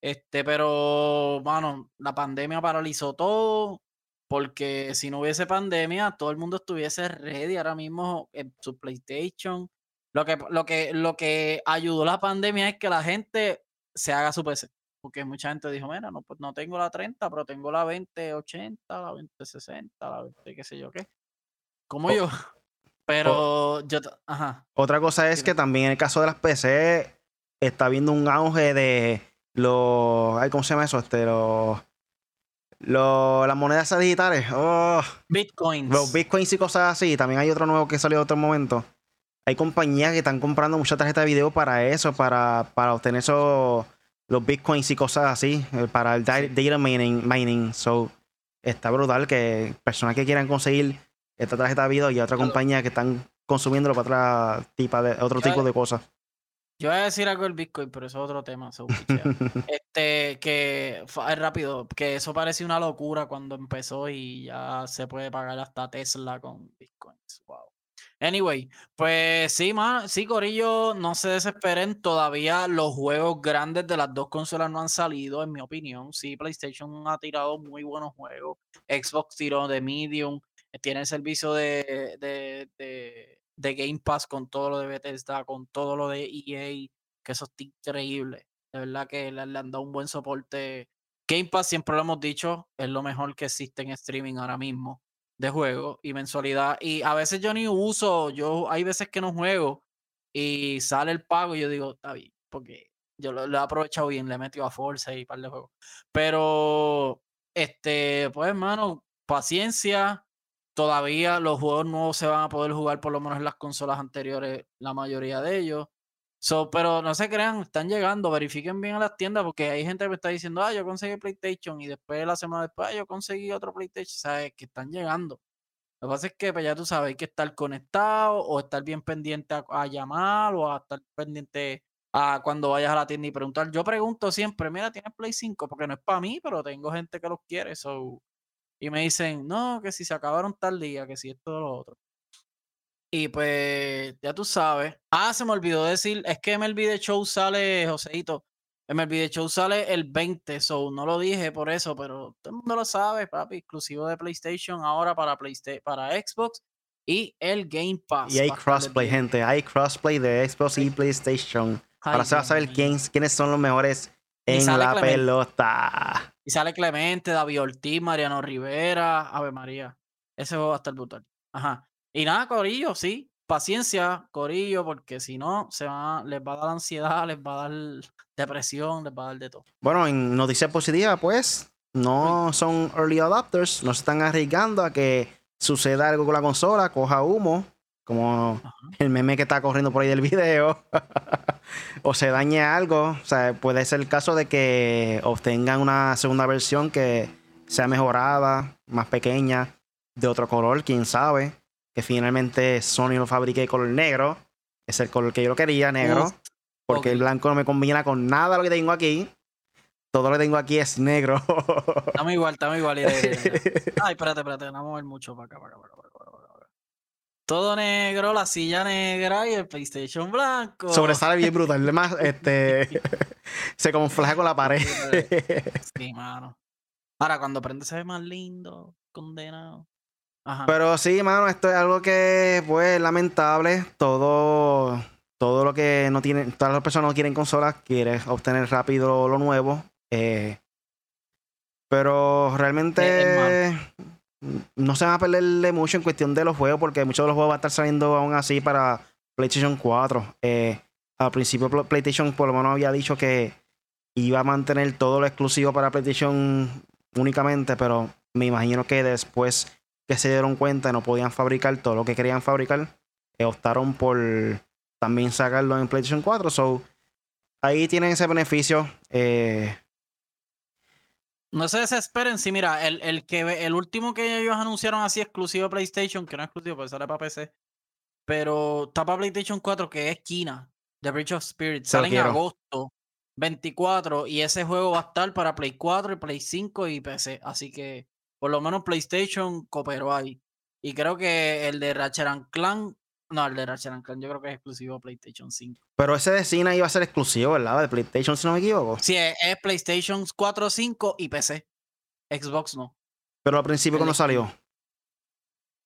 Este, pero, bueno, la pandemia paralizó todo, porque si no hubiese pandemia, todo el mundo estuviese ready ahora mismo en su PlayStation. Lo que, lo que, lo que ayudó la pandemia es que la gente se haga su PC. Porque mucha gente dijo, mira, no, pues no tengo la 30, pero tengo la 2080, la 2060, la 20 qué sé yo qué. Como yo. [LAUGHS] Pero yo, ajá. Otra cosa es que también en el caso de las PC está habiendo un auge de los, ¿cómo se llama eso? Este, los, los las monedas digitales. Oh. Bitcoins. Los bitcoins y cosas así. También hay otro nuevo que salió en otro momento. Hay compañías que están comprando mucha tarjeta de video para eso, para, para obtener esos los bitcoins y cosas así eh, para el data mining, mining. So, está brutal que personas que quieran conseguir esta tarjeta de video y otra compañía que están consumiéndolo para otra tipo de, otro tipo de cosas. Yo voy a decir algo del Bitcoin, pero eso es otro tema. [LAUGHS] este, que es rápido, que eso parecía una locura cuando empezó y ya se puede pagar hasta Tesla con Bitcoins. Wow. Anyway, pues sí, man, sí, Corillo, no se desesperen. Todavía los juegos grandes de las dos consolas no han salido, en mi opinión. Sí, PlayStation ha tirado muy buenos juegos. Xbox tiró de Medium. Tiene el servicio de, de, de, Game Pass con todo lo de Bethesda, con todo lo de EA, que eso está increíble. De verdad que le, le han dado un buen soporte. Game Pass, siempre lo hemos dicho, es lo mejor que existe en streaming ahora mismo de juego y mensualidad. Y a veces yo ni uso, yo hay veces que no juego y sale el pago y yo digo, está bien, porque yo lo, he aprovechado bien, le he metido a Forza y par de juegos. Pero, este, pues hermano, paciencia. Todavía los juegos nuevos se van a poder jugar por lo menos en las consolas anteriores, la mayoría de ellos. So, pero no se crean, están llegando, verifiquen bien a las tiendas porque hay gente que me está diciendo, ah, yo conseguí PlayStation y después la semana después, ah, yo conseguí otro PlayStation, sabes que están llegando. Lo que pasa es que pues, ya tú sabes, hay que estar conectado o estar bien pendiente a, llamar o a estar pendiente a cuando vayas a la tienda y preguntar. Yo pregunto siempre, mira, ¿tienes Play 5? Porque no es para mí, pero tengo gente que los quiere. So, y me dicen, no, que si se acabaron tal día, que si esto o lo otro. Y pues, ya tú sabes. Ah, se me olvidó decir, es que MLB Show sale, Joseito. MLB Show sale el 20, so no lo dije por eso, pero todo el mundo lo sabe, papi. Exclusivo de PlayStation ahora para, PlayStation, para Xbox y el Game Pass. Y hay crossplay, gente. Hay crossplay de Xbox y PlayStation. para saber quién, quiénes son los mejores en la pelota. Y sale Clemente, David Ortiz, Mariano Rivera, Ave María. Ese juego va a estar brutal. Ajá. Y nada, Corillo, sí. Paciencia, Corillo, porque si no, se va, les va a dar ansiedad, [LAUGHS] les va a dar depresión, les va a dar de todo. Bueno, en noticias positivas, pues, no son early adopters, no se están arriesgando a que suceda algo con la consola, coja humo, como el meme que está corriendo por ahí del video, [LAUGHS] o se dañe algo. O sea, puede ser el caso de que obtengan una segunda versión que sea mejorada, más pequeña, de otro color, quién sabe que finalmente Sony lo fabriqué de color negro. Es el color que yo lo quería, negro. porque el blanco no me combina con nada lo que tengo aquí. Todo lo que tengo aquí es negro. estamos igual, estamos igual. [LAUGHS] Ay, espérate, espérate, vamos a mover mucho para acá, para acá, para acá, Todo negro, la silla negra y el PlayStation blanco. Sobresale bien brutal. Además, este [LAUGHS] [LAUGHS] se camuflaja con la pared. sí, [LAUGHS] mano. Ahora, cuando prende se ve más lindo, condenado. Pero sí, mano, esto es algo que, pues, lamentable. Todo, todo lo que no tienen, todas las personas no quieren consolas, quieren obtener rápido lo nuevo. Eh, pero realmente no se va a perderle mucho en cuestión de los juegos, porque muchos de los juegos van a estar saliendo aún así para PlayStation 4. Eh, al principio PlayStation por lo menos había dicho que iba a mantener todo lo exclusivo para PlayStation únicamente, pero me imagino que después que se dieron cuenta no podían fabricar todo lo que querían fabricar, optaron por también sacarlo en PlayStation 4. So, ahí tienen ese beneficio. Eh. No se desesperen, sí, mira, el, el, que, el último que ellos anunciaron así exclusivo PlayStation, que no es exclusivo, pues sale para PC, pero está para PlayStation 4, que es Kina, The Bridge of Spirit, sale en agosto 24 y ese juego va a estar para Play 4 y Play 5 y PC, así que por lo menos PlayStation cooperó ahí. Y creo que el de Ratchet Clank, no, el de Ratchet Clank yo creo que es exclusivo a PlayStation 5. Pero ese de Cina iba a ser exclusivo, ¿verdad? De PlayStation, si no me equivoco. Sí, es, PlayStation 4, 5 y PC. Xbox no. Pero al principio cuando salió.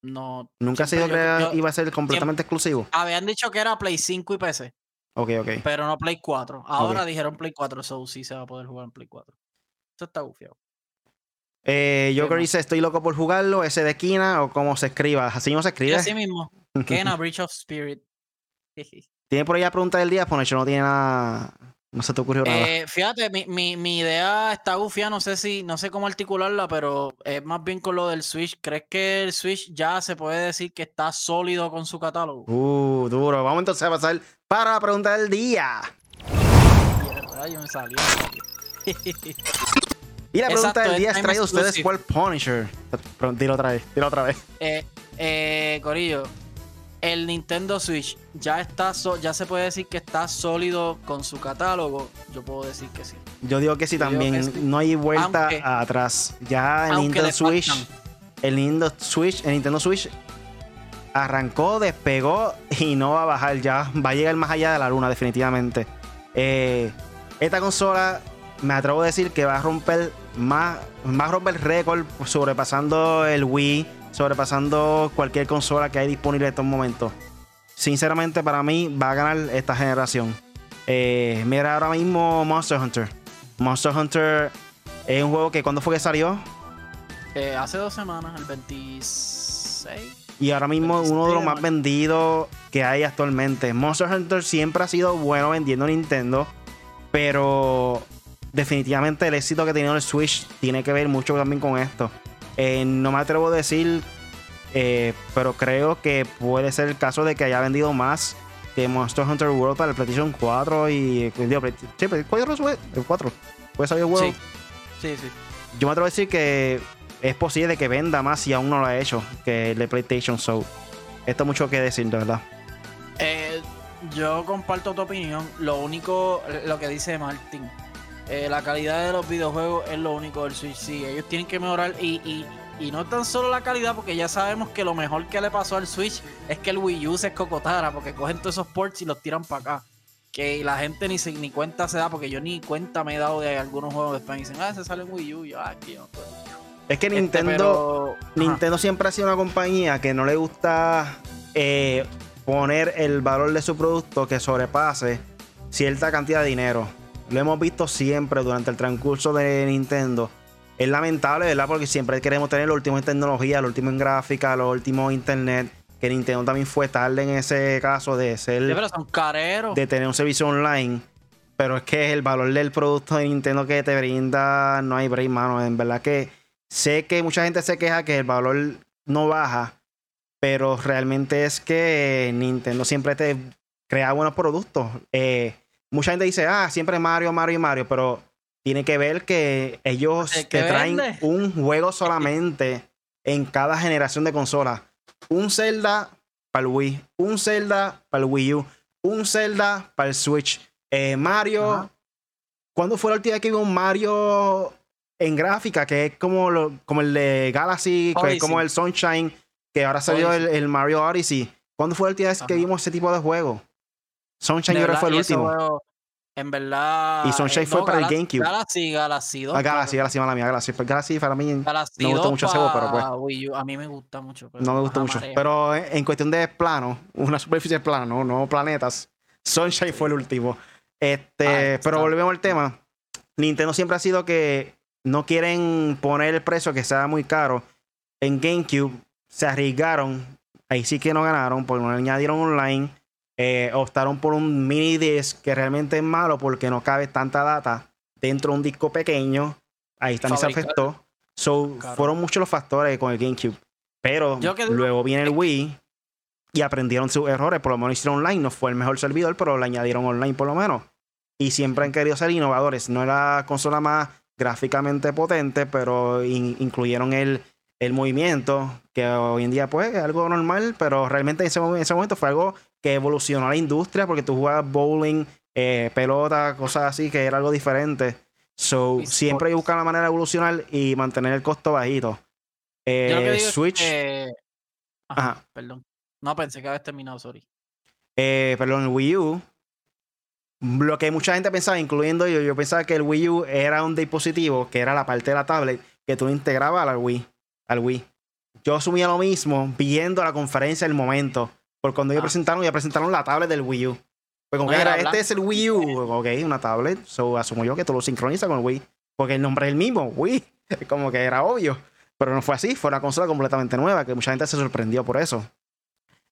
No. Nunca ha sido que iba a ser completamente exclusivo. Habían dicho que era Play 5 y PC. Ok, ok. Pero no Play 4. Ahora dijeron Play 4, so sí se va a poder jugar en Play 4. Esto está bufiado. Eh, Joker dice, estoy loco por jugarlo, ese de Kina o como se escriba. Así no se escribe. así mismo. Kena, [LAUGHS] Breach of Spirit. [LAUGHS] ¿Tiene por ahí la pregunta del día? Pues no tiene nada. No se te ocurrió nada. Eh, fíjate, mi, mi, mi, idea está gufia, no sé si, no sé cómo articularla, pero es más bien con lo del Switch. ¿Crees que el Switch ya se puede decir que está sólido con su catálogo? Uh, duro. Vamos entonces a pasar para la pregunta del día. Yo me salió. Y la pregunta del día es traída a ustedes por Punisher. Dilo otra vez, dilo otra vez. Eh, eh, Corillo, el Nintendo Switch ya está ya se puede decir que está sólido con su catálogo. Yo puedo decir que sí. Yo digo que sí también. No hay vuelta atrás. Ya el Nintendo Switch. El Nintendo Switch. El Nintendo Switch arrancó, despegó y no va a bajar ya. Va a llegar más allá de la luna, definitivamente. Eh, esta consola me atrevo a decir que va a romper más, más romper récord sobrepasando el Wii, sobrepasando cualquier consola que hay disponible en estos momentos. Sinceramente, para mí va a ganar esta generación. Eh, mira ahora mismo Monster Hunter. Monster Hunter es un juego que cuando fue que salió? Eh, hace dos semanas, el 26. Y ahora mismo uno de los más vendidos que hay actualmente. Monster Hunter siempre ha sido bueno vendiendo Nintendo. Pero definitivamente el éxito que ha tenido el Switch tiene que ver mucho también con esto. Eh, no me atrevo a decir, eh, pero creo que puede ser el caso de que haya vendido más que Monster Hunter World para el PlayStation 4 y. Digo, sí, el 4. ¿Puede salir el World? Sí. sí, Yo me atrevo a decir que es posible que venda más si aún no lo ha hecho que el de PlayStation. So, esto mucho que decir, de verdad. Eh, yo comparto tu opinión. Lo único, lo que dice Martin eh, la calidad de los videojuegos es lo único del Switch. Sí, ellos tienen que mejorar y, y, no tan solo la calidad, porque ya sabemos que lo mejor que le pasó al Switch es que el Wii U se escocotara, porque cogen todos esos ports y los tiran para acá. Que la gente ni, se, ni cuenta se da, porque yo ni cuenta me he dado de algunos juegos de España y dicen, ah, se sale en Wii U. Y yo, ah, aquí no Es que este, Nintendo, Nintendo siempre ha sido una compañía que no le gusta eh, poner el valor de su producto que sobrepase cierta cantidad de dinero lo hemos visto siempre durante el transcurso de Nintendo. Es lamentable, ¿verdad? Porque siempre queremos tener lo último en tecnología, lo último en gráfica, lo último en internet. Que Nintendo también fue tarde en ese caso de ser. De tener un servicio online. Pero es que el valor del producto de Nintendo que te brinda no hay break, mano. En verdad que sé que mucha gente se queja que el valor no baja. Pero realmente es que Nintendo siempre te crea buenos productos. Eh, mucha gente dice, ah, siempre Mario, Mario y Mario, pero tiene que ver que ellos te traen un juego solamente en cada generación de consola. Un Zelda para el Wii, un Zelda para el Wii U, un Zelda para el Switch. Eh, Mario, ¿cuándo fue la última vez que vi un Mario en gráfica? Que es como, como el de Galaxy, que es como el Sunshine, que ahora salió el, Mario Odyssey. ¿Cuándo fue la última vez que vimos ese tipo de juego? Sunshine fue el último. En verdad. Y Sunshine eh, fue no, para el GameCube. Galaxy, Galaxy 2. Ah, Galaxy, mala mía, Galaxy. Pues Galaxy para mí Galaxy no me gusta 2 mucho ese juego, pero pues. pa' Wii U. A mí me gusta mucho. pero No me gusta ajá, mucho. Pero en cuestión de plano, [LAUGHS] una superficie plana, no, no planetas. Sunshine fue el último. Este, Ah, pero volvemos al tema. Nintendo siempre ha sido que no quieren poner el precio que sea muy caro. En GameCube se arriesgaron. Ahí sí que no ganaron porque no le añadieron online. Eh, optaron por un mini disc que realmente es malo porque no cabe tanta data dentro de un disco pequeño. Ahí también se afectó. So, Claro. fueron muchos los factores con el GameCube. Pero luego viene el Wii y aprendieron sus errores. Por lo menos hicieron online. No fue el mejor servidor, pero le añadieron online por lo menos. Y siempre han querido ser innovadores. No era la consola más gráficamente potente, pero in- incluyeron el, el movimiento, que hoy en día pues es algo normal, pero realmente en ese, mo- en ese momento fue algo que evolucionó la industria porque tú jugabas bowling, eh, pelota, cosas así, que era algo diferente. So, siempre hay que buscar la manera de evolucionar y mantener el costo bajito. Eh, Yo lo que digo es Switch, que- Ajá, Ajá. perdón. No pensé que habías terminado, sorry. eh, perdón, el Wii U. Lo que mucha gente pensaba, incluyendo yo, yo pensaba que el Wii U era un dispositivo que era la parte de la tablet que tú integrabas al Wii. Al Wii. Yo asumía lo mismo viendo la conferencia del momento. Porque cuando ellos Ah. presentaron, ya presentaron la tablet del Wii U. Pues como No, que era este es el Wii U. Ok, una tablet. So asumo yo que tú lo sincronizas con el Wii. Porque el nombre es el mismo, Wii. [LAUGHS] Como que era obvio. Pero no fue así, fue una consola completamente nueva, que mucha gente se sorprendió por eso.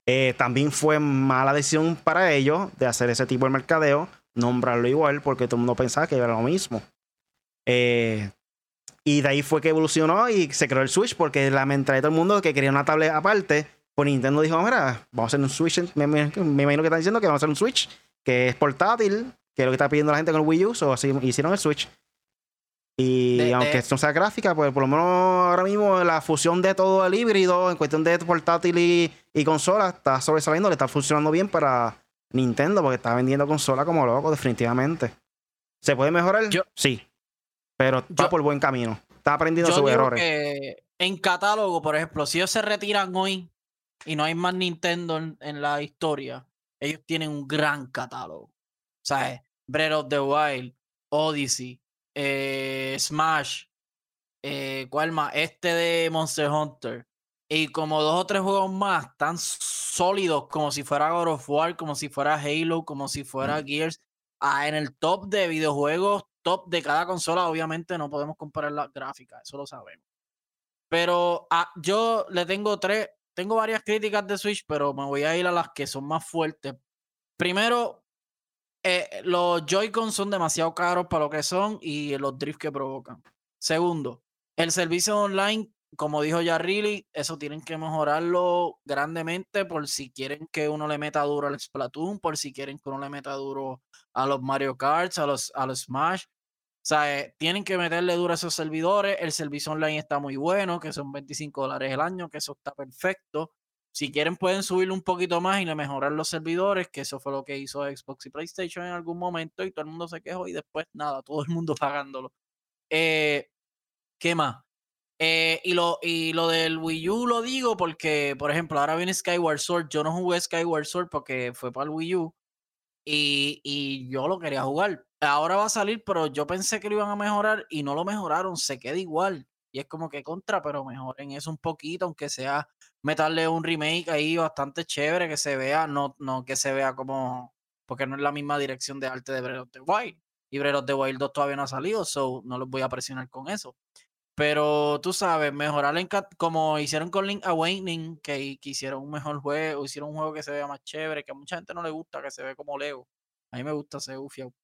Eh, también fue mala decisión para ellos de hacer ese tipo de mercadeo, nombrarlo igual, porque todo el mundo pensaba que era lo mismo. Eh, y de ahí fue que evolucionó y se creó el Switch, porque la mentalidad de todo el mundo que quería una tablet aparte, pues Nintendo dijo, mira, vamos a hacer un Switch, me, me- me imagino que están diciendo que vamos a hacer un Switch, que es portátil, que es lo que está pidiendo la gente con el Wii U, o así hicieron el Switch. Y De- de- aunque esto no sea gráfica, pues por lo menos ahora mismo la fusión de todo el híbrido en cuestión de portátil y, y consola está sobresaliendo, le está funcionando bien para Nintendo porque está vendiendo consola como loco, definitivamente. ¿Se puede mejorar? Yo- sí. Pero está Yo- por buen camino. Está aprendiendo sus errores. que en catálogo, por ejemplo, si ellos se retiran hoy y no hay más Nintendo en, en la historia, ellos tienen un gran catálogo. O sea, eh, Breath of the Wild, Odyssey, eh, Smash, eh, ¿cuál más? Este de Monster Hunter. Y como dos o tres juegos más tan sólidos como si fuera God of War, como si fuera Halo, como si fuera Gears. Ah, en el top de videojuegos, top de cada consola, obviamente no podemos comparar las gráficas, eso lo sabemos. Pero ah, yo le tengo tres, tengo varias críticas de Switch, pero me voy a ir a las que son más fuertes. Primero, eh, los Joy-Con son demasiado caros para lo que son y los drifts que provocan. Segundo, el servicio online, como dijo ya Really, eso tienen que mejorarlo grandemente por si quieren que uno le meta duro al Splatoon, por si quieren que uno le meta duro a los Mario Kart, a los, a los Smash. O sea, eh, tienen que meterle duro a esos servidores. El servicio online está muy bueno, que son 25 dólares el año, que eso está perfecto. Si quieren, pueden subirlo un poquito más y mejorar los servidores, que eso fue lo que hizo Xbox y PlayStation en algún momento y todo el mundo se quejó y después nada, todo el mundo [LAUGHS] pagándolo. Eh, ¿Qué más? Eh, y, lo, y lo del Wii U lo digo porque, por ejemplo, ahora viene Skyward Sword. Yo no jugué Skyward Sword porque fue para el Wii U y, y yo lo quería jugar. Ahora va a salir, pero yo pensé que lo iban a mejorar y no lo mejoraron, se queda igual. Y es como que contra, pero mejoren eso un poquito, aunque sea meterle un remake ahí bastante chévere, que se vea, no, no que se vea como, porque no es la misma dirección de arte de Breath of the Wild. Y Breath of the Wild 2 todavía no ha salido, so no los voy a presionar con eso. Pero tú sabes, mejorar en como hicieron con Link Awakening, que, que hicieron un mejor juego, hicieron un juego que se vea más chévere, que a mucha gente no le gusta, que se ve como Lego. A mí me gusta ese ufiao.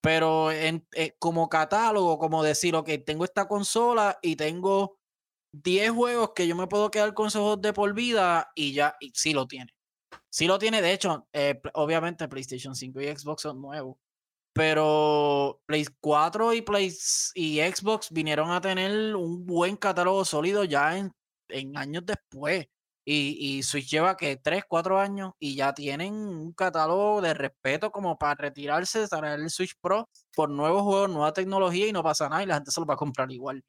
Pero eh, como catálogo, como decir, ok, tengo esta consola y tengo 10 juegos que yo me puedo quedar con esos juegos de por vida y ya, y sí lo tiene. Sí lo tiene, de hecho, eh, obviamente PlayStation 5 y Xbox son nuevos. Pero Play 4 y, Play, y Xbox vinieron a tener un buen catálogo sólido ya en, en años después. Y, y Switch lleva que 3, 4 años y ya tienen un catálogo de respeto como para retirarse, traer el Switch Pro por nuevos juegos, nueva tecnología y no pasa nada y la gente se lo va a comprar igual.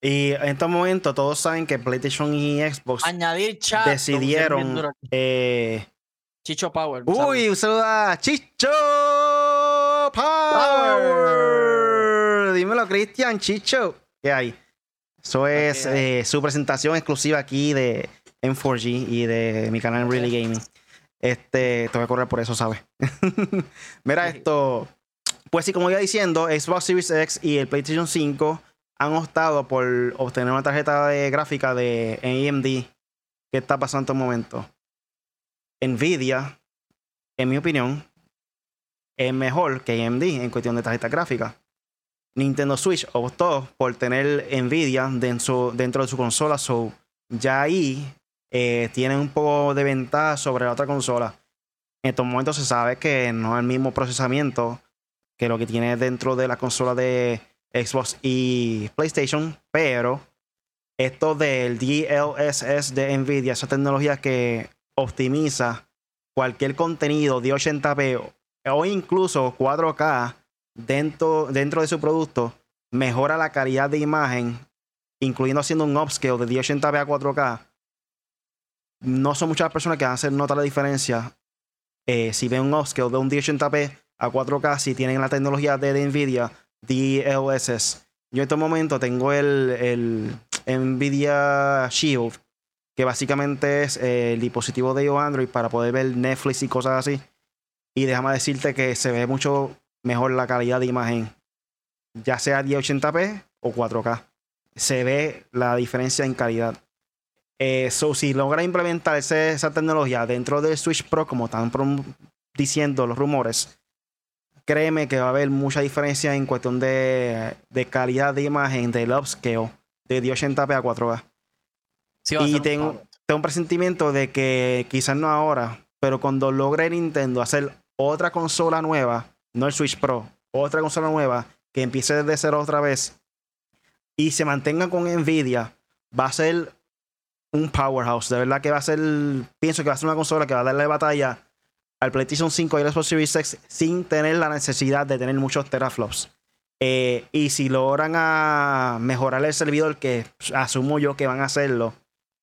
Y en estos momentos todos saben que PlayStation y Xbox Añadir chat. decidieron eh, Chicho Power. Uy, un saludo a Chicho Power. Dímelo, Cristian, Chicho. ¿Qué hay? Eso es eh, su presentación exclusiva aquí de M4G y de mi canal Really Gaming. Este, te voy a correr por eso, ¿sabes? [LAUGHS] Mira esto. Pues sí, como iba diciendo, Xbox Series X y el PlayStation 5 han optado por obtener una tarjeta de gráfica de AMD. ¿Qué está pasando en este momento? Nvidia, en mi opinión, es mejor que AMD en cuestión de tarjeta gráfica. Nintendo Switch optó por tener Nvidia dentro, de su consola, so ya ahí eh, tienen un poco de ventaja sobre la otra consola. En estos momentos se sabe que no es el mismo procesamiento que lo que tiene dentro de la consola de Xbox y PlayStation, pero esto del DLSS de Nvidia, esa tecnología que optimiza cualquier contenido de 80p o incluso 4K dentro, dentro de su producto, mejora la calidad de imagen, incluyendo haciendo un upscale de 1080p a 4K. No son muchas personas que van a hacer nota la diferencia eh, si ven un upscale de un 1080p a 4K si tienen la tecnología de, Nvidia DLSS. Yo en este momento tengo el, el Nvidia Shield, que básicamente es eh, el dispositivo de Android para poder ver Netflix y cosas así. Y déjame decirte que se ve mucho mejor la calidad de imagen, ya sea 1080p o 4K. Se ve la diferencia en calidad. Eso, si logra implementar esa tecnología dentro del Switch Pro, como están diciendo los rumores, créeme que va a haber mucha diferencia en cuestión de, calidad de imagen del upscale de 1080p a 4K. Y tengo, tengo un presentimiento de que quizás no ahora, pero cuando logre Nintendo hacer otra consola nueva, no el Switch Pro, otra consola nueva que empiece desde cero otra vez y se mantenga con Nvidia, va a ser un powerhouse. De verdad que va a ser, pienso que va a ser una consola que va a darle batalla al PlayStation 5 y al Xbox Series X sin tener la necesidad de tener muchos teraflops. Eh, y si logran a mejorar el servidor, que asumo yo que van a hacerlo,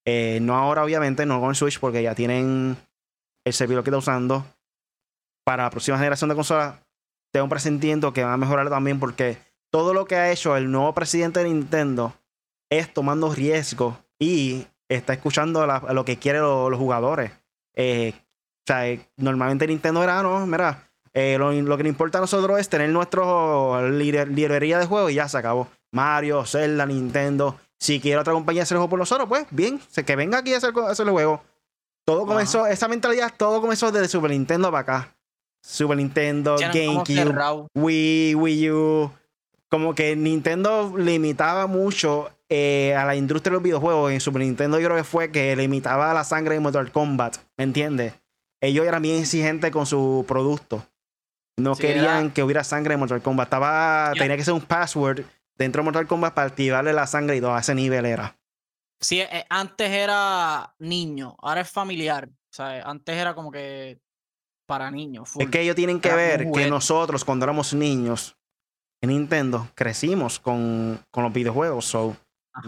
eh, no ahora obviamente, no con Switch porque ya tienen el servidor que está usando, para la próxima generación de consolas, tengo un presentimiento que va a mejorar también porque todo lo que ha hecho el nuevo presidente de Nintendo es tomando riesgo y está escuchando lo que quieren los, jugadores. Eh, o sea, eh, normalmente Nintendo era, no, mira, lo, que nos importa a nosotros es tener nuestra librería de juegos y ya se acabó. Mario, Zelda, Nintendo. Si quiere otra compañía hacer el juego por nosotros, pues bien, que venga aquí a hacer, hacer el juego. Todo comenzó, esa mentalidad, todo comenzó desde Super Nintendo para acá. Super Nintendo, GameCube, Wii, Wii U. Como que Nintendo limitaba mucho eh, a la industria de los videojuegos. En Super Nintendo yo creo que fue que limitaba la sangre en Mortal Kombat. ¿Me entiendes? Ellos eran bien exigentes con su producto. No querían que hubiera sangre en Mortal Kombat. Estaba, Tenía que ser un password dentro de Mortal Kombat para activarle la sangre y todo. A ese nivel era. Sí, eh, antes era niño, ahora es familiar. O sea, antes era como que para niños. Es que ellos tienen que ver que nosotros cuando éramos niños en Nintendo crecimos con, los videojuegos. So,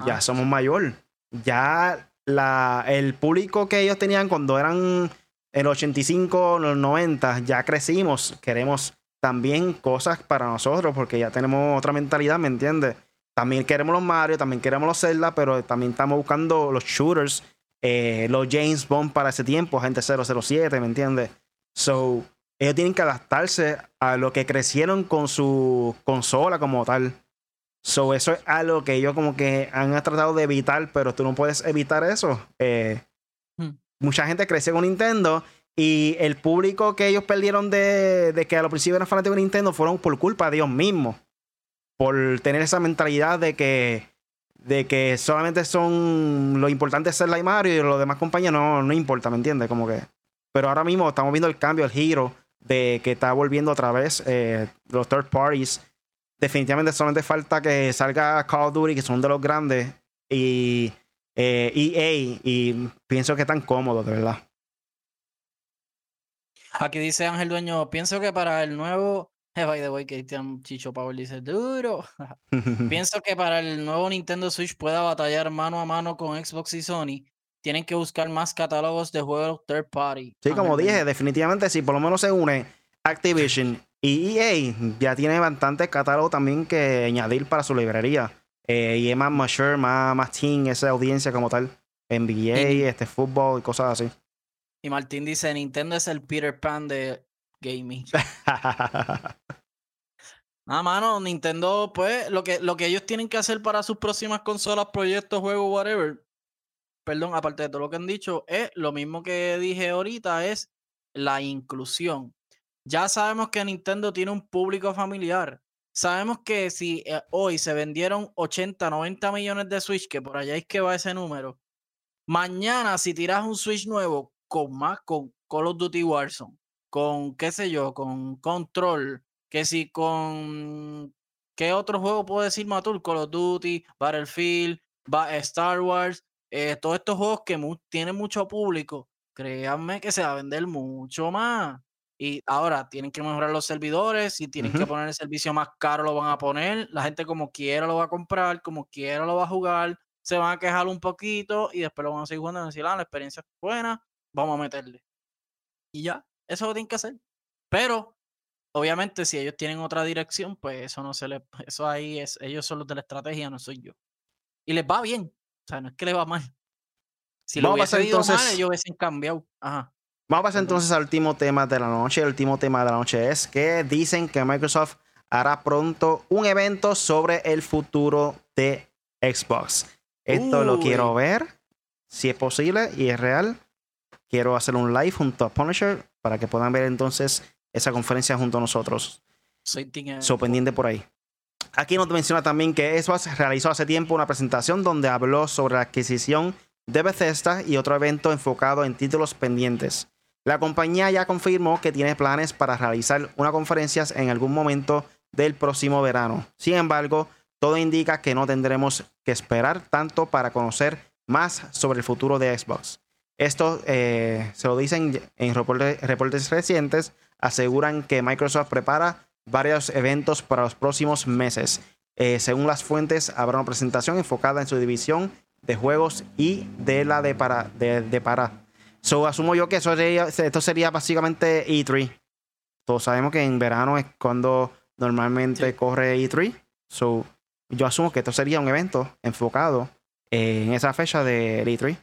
ya somos mayor. Ya la, el público que ellos tenían cuando eran el 85, los 90, ya crecimos. Queremos también cosas para nosotros porque ya tenemos otra mentalidad, ¿me entiendes? También queremos los Mario, también queremos los Zelda, pero también estamos buscando los shooters, eh, los James Bond para ese tiempo, gente 007, ¿me entiendes? So, ellos tienen que adaptarse a lo que crecieron con su consola como tal. So, eso es algo que ellos como que han tratado de evitar, pero tú no puedes evitar eso. Eh, hmm. Mucha gente creció con Nintendo y el público que ellos perdieron de, que a los principios eran fanáticos de Nintendo fueron por culpa de ellos mismos. Por tener esa mentalidad de que, de que solamente son lo importante es ser la Mario y los demás compañías no, no importa, ¿me entiendes? Como que pero ahora mismo estamos viendo el cambio, el giro de que está volviendo otra vez eh, los third parties. Definitivamente solamente falta que salga Call of Duty, que son de los grandes, y EA, eh, e y pienso que están cómodos, de verdad. Aquí dice Ángel Dueño, pienso que para el nuevo eh, by the way, que Chicho Power dice duro. [LAUGHS] [LAUGHS] Pienso que para el nuevo Nintendo Switch pueda batallar mano a mano con Xbox y Sony tienen que buscar más catálogos de juegos third party. Sí, como dije, definitivamente si por lo menos se une Activision y EA, ya tiene bastante catálogo también que añadir para su librería. Eh, y es más mature, más, más teen, esa audiencia como tal. NBA, este fútbol y cosas así. Y Martín dice, Nintendo es el Peter Pan de gaming. Nada, [LAUGHS] mano, Nintendo, pues, lo que, lo que ellos tienen que hacer para sus próximas consolas, proyectos, juegos, whatever, perdón, aparte de todo lo que han dicho, es lo mismo que dije ahorita, es la inclusión. Ya sabemos que Nintendo tiene un público familiar. Sabemos que si eh, hoy se vendieron 80, 90 millones de Switch, que por allá es que va ese número, mañana si tiras un Switch nuevo con más, con Call of Duty Warzone, con qué sé yo, con Control, que si con qué otro juego puedo decir Matur, Call of Duty, Battlefield, Star Wars, eh, todos estos juegos que tienen mucho público, créanme que se va a vender mucho más. Y ahora tienen que mejorar los servidores, y tienen que poner el servicio más caro, lo van a poner. La gente como quiera lo va a comprar, como quiera lo va a jugar. Se van a quejar un poquito y después lo van a seguir jugando y decir, ah, la experiencia es buena, vamos a meterle. Y ya, eso lo tienen que hacer. Pero, obviamente, si ellos tienen otra dirección, pues eso no se les, [LAUGHS] eso ahí es, ellos son los de la estrategia, no soy yo. Y les va bien. O sea, no es que les va mal. Si lo hubiese ido entonces, mal, ellos hubiesen cambiado. Ajá. Vamos a pasar entonces al último tema de la noche. El último tema de la noche es que dicen que Microsoft hará pronto un evento sobre el futuro de Xbox. Esto lo quiero ver, si es posible y es real. Quiero hacer un live junto a Punisher para que puedan ver entonces esa conferencia junto a nosotros. Soy pendiente por ahí. Aquí nos menciona también que Xbox realizó hace tiempo una presentación donde habló sobre la adquisición de Bethesda y otro evento enfocado en títulos pendientes. La compañía ya confirmó que tiene planes para realizar una conferencia en algún momento del próximo verano. Sin embargo, todo indica que no tendremos que esperar tanto para conocer más sobre el futuro de Xbox. Esto eh, se lo dicen en reportes, recientes, aseguran que Microsoft prepara varios eventos para los próximos meses. Eh, según las fuentes, habrá una presentación enfocada en su división de juegos y de la de para. De, para. So, asumo yo que eso esto sería básicamente E3. Todos sabemos que en verano es cuando normalmente corre E3. So, yo asumo que esto sería un evento enfocado en esa fecha de E3.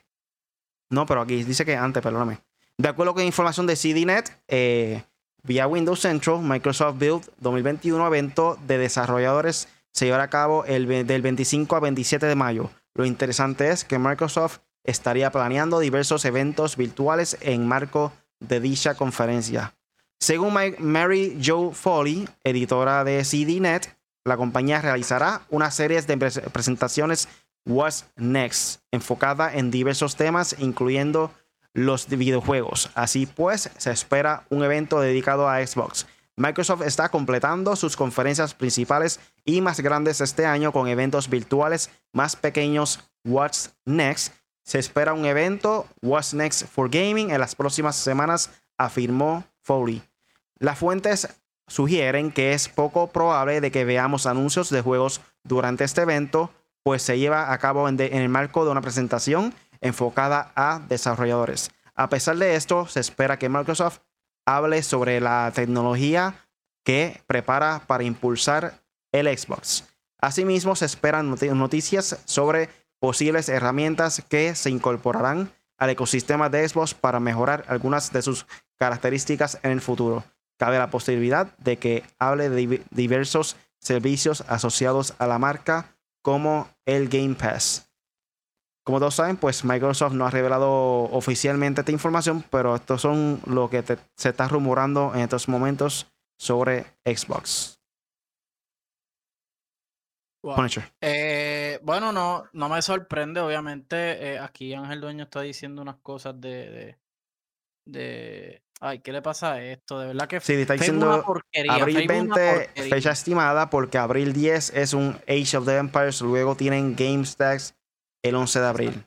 No, pero aquí dice que antes, perdóname. De acuerdo con información de CDNet, eh, vía Windows Central, Microsoft Build 2021 evento de desarrolladores se llevará a cabo el, del 25 a 27 de mayo. Lo interesante es que Microsoft estaría planeando diversos eventos virtuales en marco de dicha conferencia. Según Mary Jo Foley, editora de CDNet, la compañía realizará una serie de presentaciones What's Next, enfocada en diversos temas, incluyendo los videojuegos. Así pues, se espera un evento dedicado a Xbox. Microsoft está completando sus conferencias principales y más grandes este año con eventos virtuales más pequeños. What's Next? Se espera un evento What's Next for Gaming en las próximas semanas, afirmó Foley. Las fuentes sugieren que es poco probable de que veamos anuncios de juegos durante este evento, pues se lleva a cabo en, el marco de una presentación enfocada a desarrolladores. A pesar de esto, se espera que Microsoft hable sobre la tecnología que prepara para impulsar el Xbox. Asimismo, se esperan noticias sobre posibles herramientas que se incorporarán al ecosistema de Xbox para mejorar algunas de sus características en el futuro. Cabe la posibilidad de que hable de diversos servicios asociados a la marca como el Game Pass. Como todos saben, pues Microsoft no ha revelado oficialmente esta información, pero estos son lo que se está rumorando en estos momentos sobre Xbox. Eh, bueno, no, no me sorprende, obviamente. Eh, aquí Ángel Dueño está diciendo unas cosas de, de, Ay, ¿qué le pasa a esto? De verdad que sí, está diciendo abril 20, fecha estimada, porque abril 10 es un Age of the Empires, luego tienen GameStacks el 11 de abril.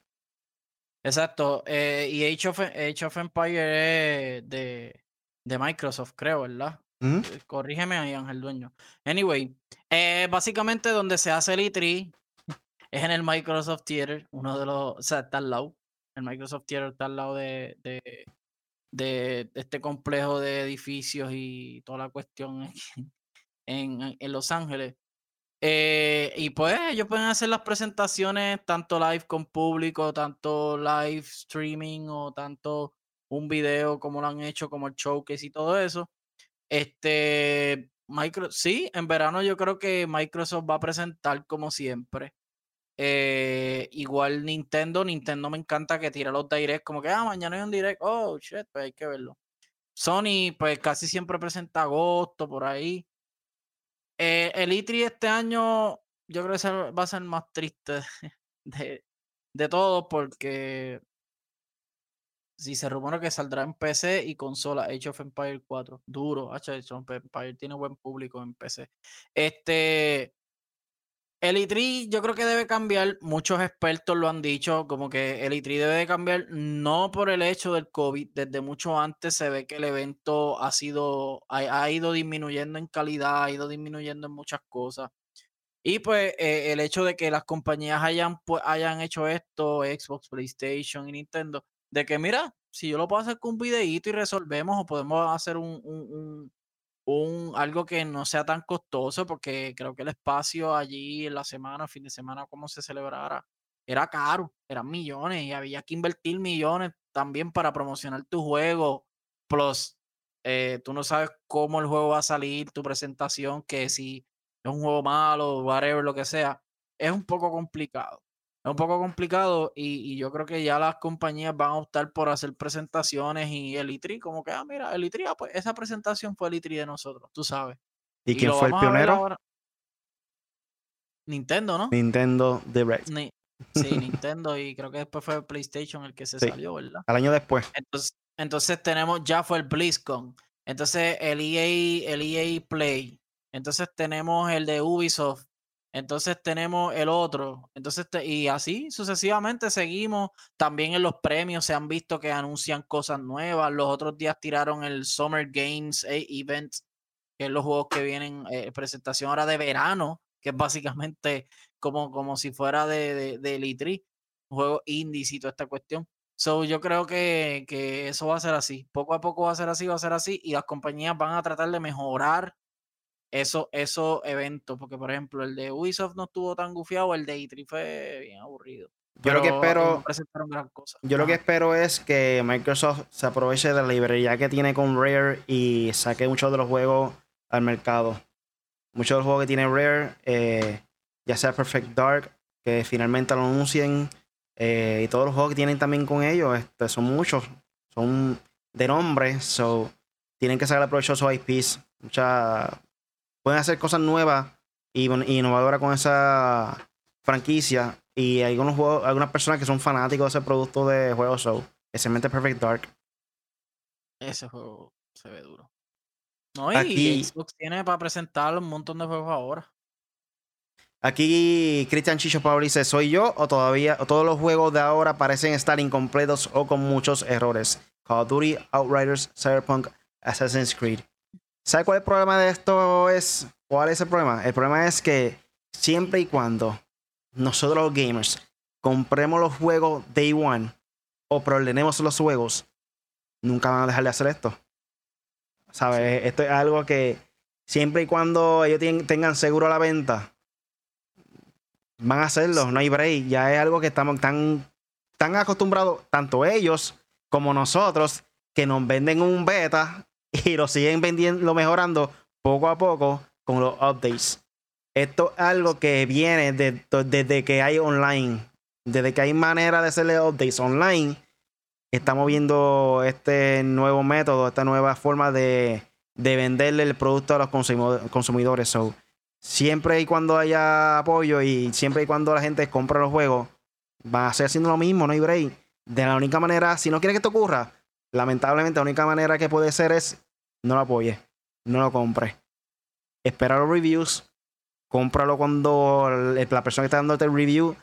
Exacto. Eh, y Age of, Age of Empire es de, de Microsoft, creo, ¿verdad? Eh, corrígeme ahí, Ángel Dueño. Anyway, eh, básicamente donde se hace el E3 es en el Microsoft Theater, uno de los, o sea, está al lado. El Microsoft Theater está al lado de, de, este complejo de edificios y toda la cuestión en, en, Los Ángeles. Eh, y pues ellos pueden hacer las presentaciones tanto live con público, tanto live streaming o tanto un video como lo han hecho, como el showcase y todo eso. Este, Micro, sí, en verano yo creo que Microsoft va a presentar como siempre. Eh, igual Nintendo, Nintendo me encanta que tira los direct, como que, ah, mañana hay un direct, oh, shit, pues hay que verlo. Sony, pues casi siempre presenta agosto, por ahí. Eh, el E3 este año, yo creo que va a ser más triste [LAUGHS] de, de todo, porque si se rumora que saldrá en PC y consola Age of Empire 4. Duro, Age of Empire tiene buen público en PC. Este, el E3 yo creo que debe cambiar, muchos expertos lo han dicho, como que el E3 debe de cambiar no por el hecho del COVID, desde mucho antes se ve que el evento ha sido, ha, ido disminuyendo en calidad, ha ido disminuyendo en muchas cosas. Y pues eh, el hecho de que las compañías hayan, pues, hayan hecho esto, Xbox, PlayStation y Nintendo, de que mira, si yo lo puedo hacer con un videíto y resolvemos o podemos hacer un, algo que no sea tan costoso, porque creo que el espacio allí en la semana, fin de semana, como se celebrara, era caro, eran millones y había que invertir millones también para promocionar tu juego. Plus, eh, tú no sabes cómo el juego va a salir, tu presentación, que si es un juego malo, whatever, lo que sea, es un poco complicado es un poco complicado y, yo creo que ya las compañías van a optar por hacer presentaciones y el ITRI, como que, ah, mira, el ITRI, ah, pues esa presentación fue el ITRI de nosotros, tú sabes. ¿Y, quién fue el pionero? Nintendo, ¿no? Nintendo Direct. sí, [LAUGHS] Nintendo y creo que después fue PlayStation el que se salió, ¿verdad? Al año después. Entonces, entonces tenemos, ya fue el BlizzCon. Entonces el EA, el EA Play. Entonces tenemos el de Ubisoft entonces tenemos el otro. Entonces, y así sucesivamente seguimos. También en los premios se han visto que anuncian cosas nuevas. Los otros días tiraron el Summer Games eh, Event, que es los juegos que vienen, eh, presentación ahora de verano, que es básicamente como, como si fuera de, de, Litri, un juego indie y toda esta cuestión. So, yo creo que, que eso va a ser así. Poco a poco va a ser así, va a ser así. Y las compañías van a tratar de mejorar esos eso eventos, porque por ejemplo el de Ubisoft no estuvo tan gufiado, el de E3 fue bien aburrido. Yo lo que espero, yo lo que espero es que Microsoft se aproveche de la librería que tiene con Rare y saque muchos de los juegos al mercado. Muchos de los juegos que tiene Rare, eh, ya sea Perfect Dark, que finalmente lo anuncien, eh, y todos los juegos que tienen también con ellos, este, son muchos, son de nombre, so tienen que sacar provecho de esos IPs. Mucha, pueden hacer cosas nuevas y, innovadoras con esa franquicia. Y hay algunos juegos, algunas personas que son fanáticos de ese producto de juegos show, especialmente Perfect Dark. Ese juego se ve duro. No, y Xbox tiene para presentar un montón de juegos ahora. Aquí Cristian Chicho Pablo dice, ¿soy yo o todavía o todos los juegos de ahora parecen estar incompletos o con muchos errores? Call of Duty, Outriders, Cyberpunk, Assassin's Creed. ¿Sabe cuál el problema de esto es? ¿Cuál es el problema? El problema es que siempre y cuando nosotros los gamers compremos los juegos day one o problememos los juegos, nunca van a dejar de hacer esto. ¿Sabes? Esto es algo que siempre y cuando ellos tengan seguro la venta, van a hacerlo, no hay break. Ya es algo que estamos tan, tan acostumbrados, tanto ellos como nosotros, que nos venden un beta [LAUGHS] y lo siguen vendiendo, mejorando poco a poco con los updates. Esto es algo que viene desde que hay online. Desde que hay manera de hacerle updates online, estamos viendo este nuevo método, esta nueva forma de, venderle el producto a los consumidores. So, siempre y cuando haya apoyo y siempre y cuando la gente compra los juegos, va a ser haciendo lo mismo, no hay. De la única manera, si no quiere que esto ocurra, lamentablemente la única manera que puede ser es no lo apoyes, no lo compres. Espera los reviews, cómpralo cuando la persona que está dándote el review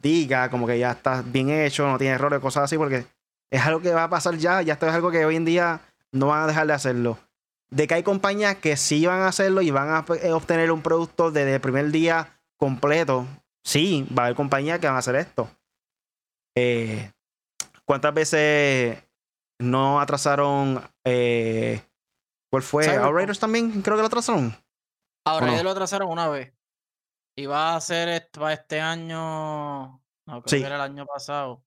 diga como que ya está bien hecho, no tiene errores, cosas así, porque es algo que va a pasar ya, ya esto es algo que hoy en día no van a dejar de hacerlo. De que hay compañías que sí van a hacerlo y van a eh, obtener un producto desde el primer día completo. Sí, va a haber compañías que van a hacer esto. Eh, ¿Cuántas veces no atrasaron? Eh, ¿Cuál fue? ¿Outriders también? Creo que lo atrasaron. Ahora no? lo atrasaron una vez. Y va a ser este, para este año. No, creo Sí. que era el año pasado.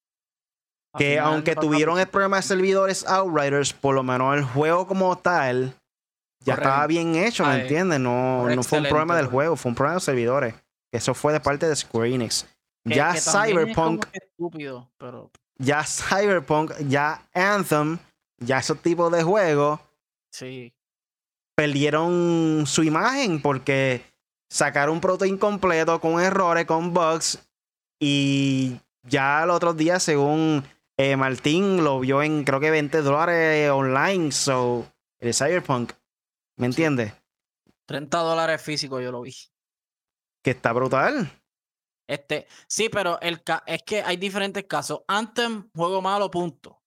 A Que aunque tuvieron el problema de servidores Outriders, por lo menos el juego como tal ya Correcto. estaba bien hecho, ¿me entiendes? No, no fue un problema del bro. juego, fue un problema de los servidores. Eso fue de parte de Square Enix. que- ya que es Cyberpunk, que estúpido, pero ya Cyberpunk, ya Anthem, ya esos tipos de juegos sí. Perdieron su imagen porque sacaron un producto incompleto con errores, con bugs y ya el otro día según eh, Martín lo vio en creo que 20 dólares online, so el Cyberpunk, ¿me entiendes? 30 dólares físicos yo lo vi. Que está brutal. Este, sí, pero el ca- es que hay diferentes casos. Anthem, juego malo, punto.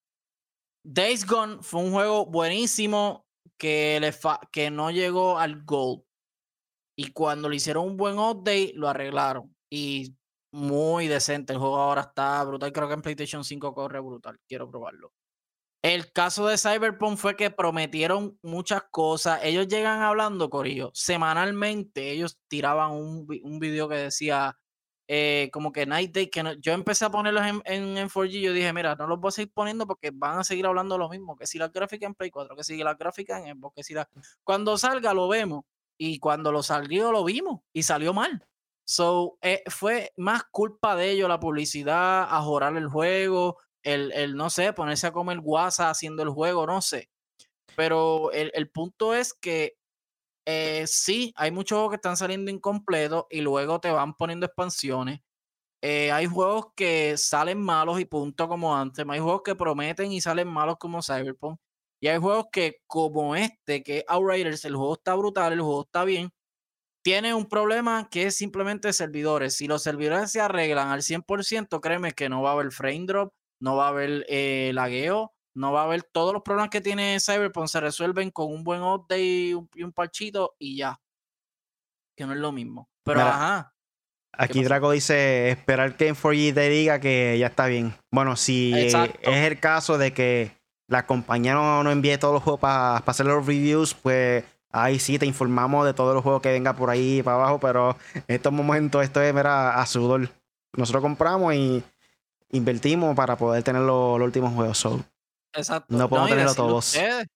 Days Gone fue un juego buenísimo que, le que no llegó al gold. Y cuando le hicieron un buen update, lo arreglaron. Y muy decente. El juego ahora está brutal. Creo que en PlayStation 5 corre brutal. Quiero probarlo. El caso de Cyberpunk fue que prometieron muchas cosas. Ellos llegan hablando, Corillo. Semanalmente ellos tiraban un, un video que decía eh, como que Night Day, que no- yo empecé a ponerlos en, en, en 4G, yo dije, mira, no los voy a seguir poniendo porque van a seguir hablando lo mismo, que si la gráfica en Play 4, que si la gráfica en Xbox, que si la... [LAUGHS] Cuando salga lo vemos, y cuando lo salió lo vimos, y salió mal. So, eh, fue más culpa de ellos la publicidad, a jorar el juego, el, el, no sé, ponerse a comer guasa haciendo el juego, no sé. Pero el, el punto es que eh, sí, hay muchos juegos que están saliendo incompletos y luego te van poniendo expansiones. Eh, hay juegos que salen malos y punto como antes. Hay juegos que prometen y salen malos como Cyberpunk. Y hay juegos que, como este, que es Outriders, el juego está brutal, el juego está bien. Tiene un problema que es simplemente servidores. Si los servidores se arreglan al 100%, créeme que no va a haber frame drop, no va a haber eh, lagueo, no va a haber todos los problemas que tiene Cyberpunk se resuelven con un buen update y un, y un parchito y ya. Que no es lo mismo. Pero Mira, ajá. Aquí? Draco dice, esperar que en 4G te diga que ya está bien. Bueno, si Exacto. es el caso de que la compañía no, no envíe todos los juegos para hacer los reviews, pues ahí sí te informamos de todos los juegos que venga por ahí para abajo, pero en estos momentos esto es mira, a sudor. Nosotros compramos y invertimos para poder tener los, los últimos juegos. So, Exacto. no podemos tenerlo todos. ustedes.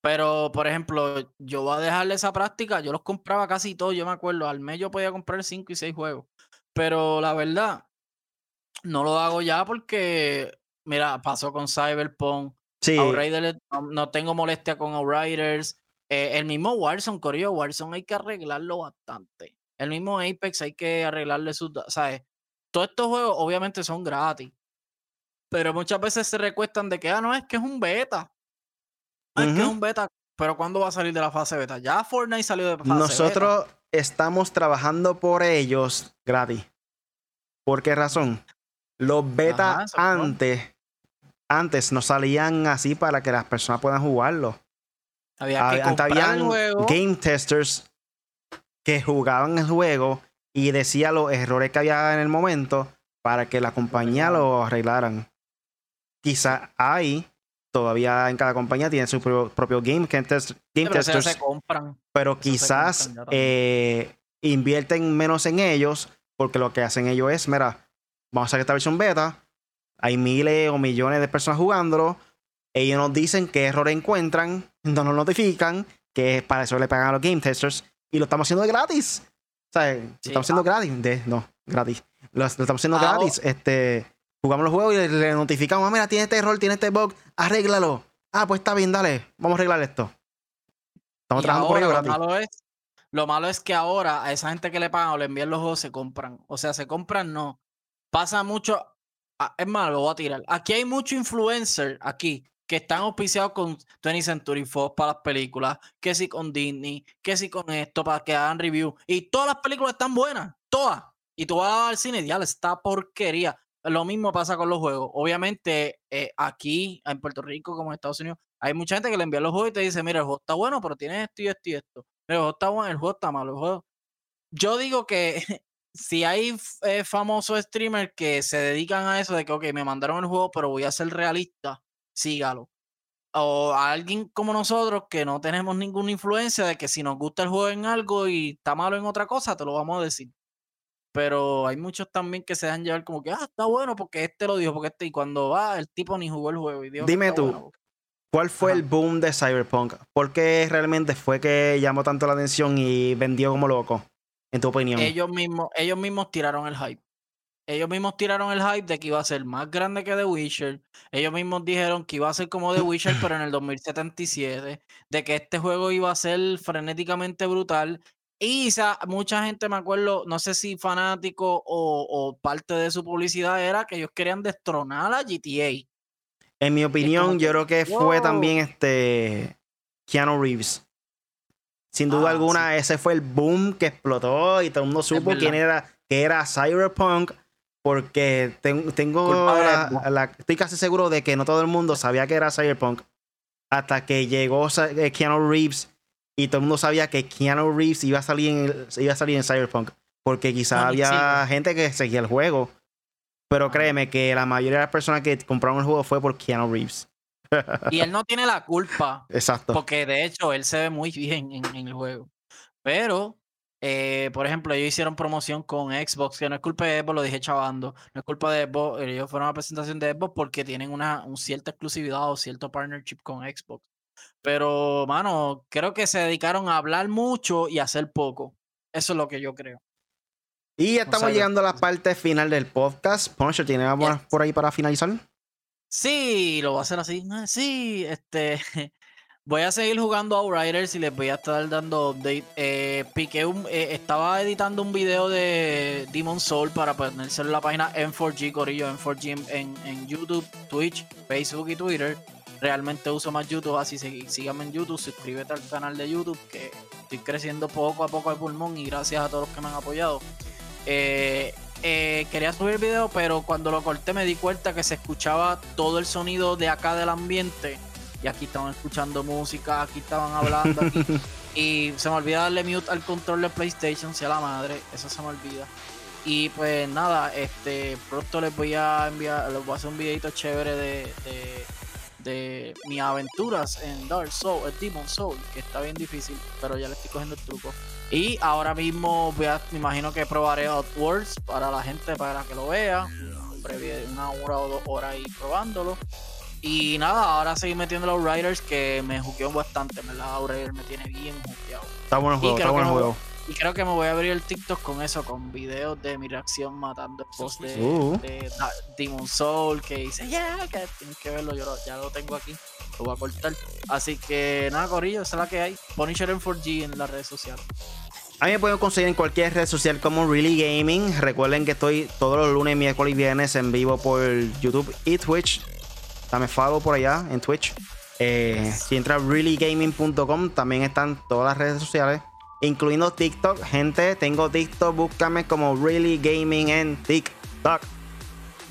Pero, por ejemplo, yo voy a dejarle esa práctica. Yo los compraba casi todos. Yo me acuerdo, al mes yo podía comprar 5 y 6 juegos. Pero la verdad, no lo hago ya porque, mira, pasó con Cyberpunk. sí, no, no tengo molestia con Outriders. Eh, el mismo Warzone, Corillo, Warzone hay que arreglarlo bastante. El mismo Apex hay que arreglarle sus, ¿sabes? Todos estos juegos obviamente son gratis. Pero muchas veces se recuestan de que, ah, no, es que es un beta. Ah, es que es un beta. Pero ¿cuándo va a salir de la fase beta? Ya Fortnite salió de fase beta. nosotros estamos trabajando por ellos gratis. ¿Por qué razón? Los betas Ajá, eso es bueno. antes, antes no salían así para que las personas puedan jugarlo. Había que Antes el habían juego. game testers que jugaban el juego y decía los errores que había en el momento para que la compañía lo arreglaran. Quizá hay, todavía en cada compañía tiene su propio, propio game, test- game pero testers, se compran. pero quizás compran eh, invierten menos en ellos porque lo que hacen ellos es, mira, vamos a sacar esta versión beta, hay miles o millones de personas jugándolo, ellos nos dicen qué errores encuentran, no nos notifican, que para eso le pagan a los game testers y lo estamos haciendo de gratis. O sea, lo Sí, estamos haciendo gratis, de, no, gratis. Lo, lo estamos haciendo Ah, gratis. Este, jugamos los juegos y le, notificamos, ah, mira, tiene este error, tiene este bug, arréglalo. Ah, pues está bien, dale, vamos a arreglar esto. Estamos Y trabajando por ello lo gratis. malo es lo malo es que ahora a esa gente que le pagan o le envían los juegos se compran. O sea, se compran no. Pasa mucho. Es más, lo voy a tirar. Aquí hay mucho influencer aquí que están auspiciados con 20th Century Fox para las películas, que si con Disney, que si con esto para que hagan review. Y todas las películas están buenas, todas. Y tú vas al cine, ya esta porquería. Lo mismo pasa con los juegos. Obviamente, eh, aquí en Puerto Rico, como en Estados Unidos, hay mucha gente que le envía los juegos y te dice, mira, el juego está bueno, pero tiene esto y esto y esto. Mira, el juego está bueno, el juego está malo. El juego... Yo digo que [LAUGHS] si hay eh, famosos streamers que se dedican a eso de que, ok, me mandaron el juego, pero voy a ser realista, sígalo. O alguien como nosotros que no tenemos ninguna influencia de que si nos gusta el juego en algo y está malo en otra cosa, te lo vamos a decir. Pero hay muchos también que se dejan llevar como que, ah, está bueno porque este lo dijo, porque este, y cuando va, el tipo ni jugó el juego. Y Dime tú, ¿cuál fue el boom de Cyberpunk? ¿Por qué realmente fue que llamó tanto la atención y vendió como loco? En tu opinión. Ellos mismos, ellos mismos tiraron el hype. Ellos mismos tiraron el hype de que iba a ser más grande que The Witcher. Ellos mismos dijeron que iba a ser como The Witcher, pero en el [COUGHS] 2077. De que este juego iba a ser frenéticamente brutal. Y mucha gente, me acuerdo, no sé si fanático o, parte de su publicidad era que ellos querían destronar a GTA. En mi opinión, yo creo que fue también este Keanu Reeves. Sin duda ah, alguna, ese fue el boom que explotó y todo el mundo supo quién era, que era Cyberpunk. Porque tengo estoy casi seguro de que no todo el mundo sabía que era Cyberpunk hasta que llegó eh, Keanu Reeves y todo el mundo sabía que Keanu Reeves iba a salir en, iba a salir en Cyberpunk. Porque quizá había gente que seguía el juego. Pero créeme que la mayoría de las personas que compraron el juego fue por Keanu Reeves. Y él no tiene la culpa. [LAUGHS] Exacto. Porque de hecho él se ve muy bien en, el juego. Pero, eh, por ejemplo, ellos hicieron promoción con Xbox, que no es culpa de Xbox, lo dije chavando. No es culpa de Xbox, ellos fueron a la presentación de Xbox porque tienen una un cierta exclusividad o cierto partnership con Xbox. Pero, mano, creo que se dedicaron a hablar mucho y a hacer poco. Eso es lo que yo creo. Y ya estamos llegando a la parte final del podcast. Poncho, ¿tiene algo por ahí para finalizar? Sí, lo voy a hacer así. Ah, sí, este. [LAUGHS] Voy a seguir jugando Outriders y les voy a estar dando update. Eh, piqué un, eh, estaba editando un video de Demon Soul para ponerse en la página M4G, Corillo, M4G en, en YouTube, Twitch, Facebook y Twitter realmente uso más YouTube, así síganme en YouTube, suscríbete al canal de YouTube, que estoy creciendo poco a poco el pulmón y gracias a todos los que me han apoyado. Eh, eh, quería subir el video, pero cuando lo corté me di cuenta que se escuchaba todo el sonido de acá del ambiente. Y aquí estaban escuchando música, aquí estaban hablando, [LAUGHS] y se me olvida darle mute al control de PlayStation, sea la madre, eso se me olvida. Y pues nada, este pronto les voy a enviar, les voy a hacer un videito chévere de de mis aventuras en Dark Soul, el Demon Soul, que está bien difícil, pero ya le estoy cogiendo el truco. Y ahora mismo voy a, me imagino que probaré Outworlds para la gente, para que lo vea. Una hora o dos horas ahí probándolo. Y nada, ahora seguir metiendo los Riders que me juqueó bastante, ¿verdad? Outriders me tiene bien juqueado. Está bueno el juego, está bueno el juego. Y creo que me voy a abrir el TikTok con eso, con videos de mi reacción matando el post de, uh. Demon Soul, que dice, yeah, que tienes que verlo, yo ya lo tengo aquí, lo voy a cortar. Así que nada, Corillo, esa es la que hay. Punisher en 4G en las redes sociales. A mí me pueden conseguir en cualquier red social como Really Gaming. Recuerden que estoy todos los lunes, miércoles y viernes en vivo por YouTube y Twitch. Dame follow por allá en Twitch. Eh, si entras a reallygaming.com, también están todas las redes sociales incluyendo TikTok. Gente, tengo TikTok, búscame como Really Gaming en TikTok.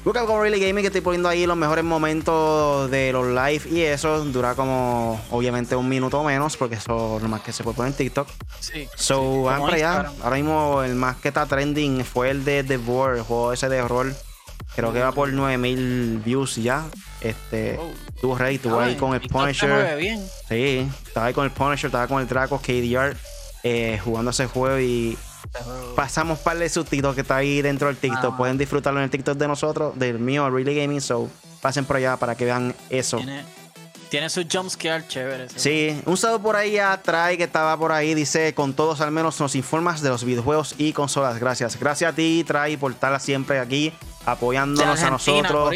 Búscame como Really Gaming que estoy poniendo ahí los mejores momentos de los live y eso dura como obviamente un minuto o menos porque eso es lo más que se puede poner en TikTok. Sí. So, van para allá. Ahora mismo el más que está trending fue el de The Board, el juego ese de horror. Creo que va por 9000 views ya. Este, oh. ready, estuvo ahí con el Punisher. Sí, estaba ahí con el Punisher, estaba con el Draco, KDR. Eh, jugando ese juego y pasamos par de subtítulos que está ahí dentro del TikTok. Ah. Pueden disfrutarlo en el TikTok de nosotros, del mío, Really Gaming. So, pasen por allá para que vean eso. Tiene, su jumpscare chévere. Sí, un saludo por ahí a Try que estaba por ahí. Dice: Con todos al menos nos informas de los videojuegos y consolas. Gracias. Gracias a ti, Try, por estar siempre aquí apoyándonos a nosotros.